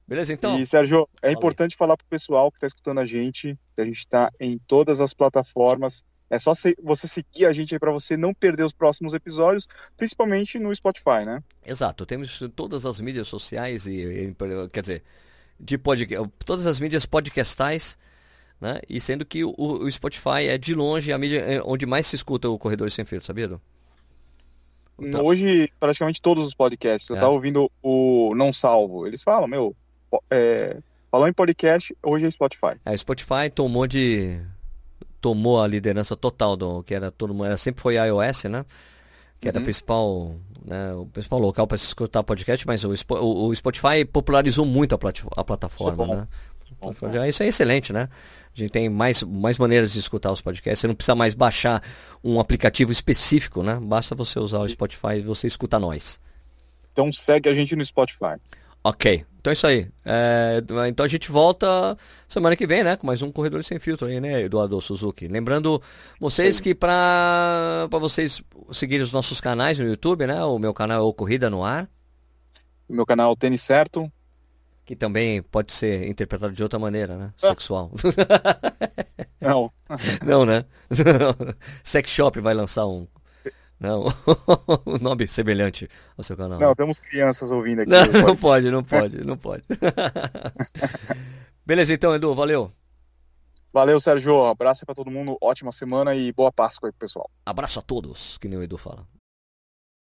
Beleza, então? E, Sérgio, é importante falar pro pessoal que tá escutando a gente, que a gente tá em todas as plataformas. É só você seguir a gente aí pra você não perder os próximos episódios, principalmente no Spotify, né? Exato, temos todas as mídias sociais e, e- quer dizer, de pod, todas as mídias podcastais, né? E sendo que o, o Spotify é de longe a mídia é, onde mais se escuta o Corredor Sem Filtro, sabia? Hoje, praticamente todos os podcasts. Eu É. tava ouvindo o Não Salvo. Eles falam, meu, é, falou em podcast, hoje é Spotify. É, Spotify tomou de tomou a liderança total do que era todo mundo, era, sempre foi iOS, né? Que era Uhum. principal, né, o principal local para se escutar podcast, mas o, o- o Spotify popularizou muito a, plati- a plataforma, Isso é né? Bom, Isso é excelente, né? A gente tem mais, mais maneiras de escutar os podcasts. Você não precisa mais baixar um aplicativo específico, né? Basta você usar o Spotify e você escuta nós. Então segue a gente no Spotify. Ok, então é isso aí. É, então a gente volta semana que vem, né? Com mais um Corredor Sem Filtro aí, né, Eduardo Suzuki? Lembrando vocês Sim. que para vocês seguirem os nossos canais no YouTube, né? O meu canal é o Corrida no Ar, O meu canal é Tênis Certo. que também pode ser interpretado de outra maneira, né? Sexual. Não, (laughs) Não, né? (laughs) Sex Shop vai lançar um. Não, (laughs) um nome semelhante ao seu canal. não, né? temos crianças ouvindo aqui. Não, não pode, não pode, não pode. (laughs) Beleza, então, Edu, valeu. Valeu, Sérgio. Abraço pra todo mundo. Ótima semana e boa Páscoa aí pessoal. Abraço a todos, que nem o Edu fala.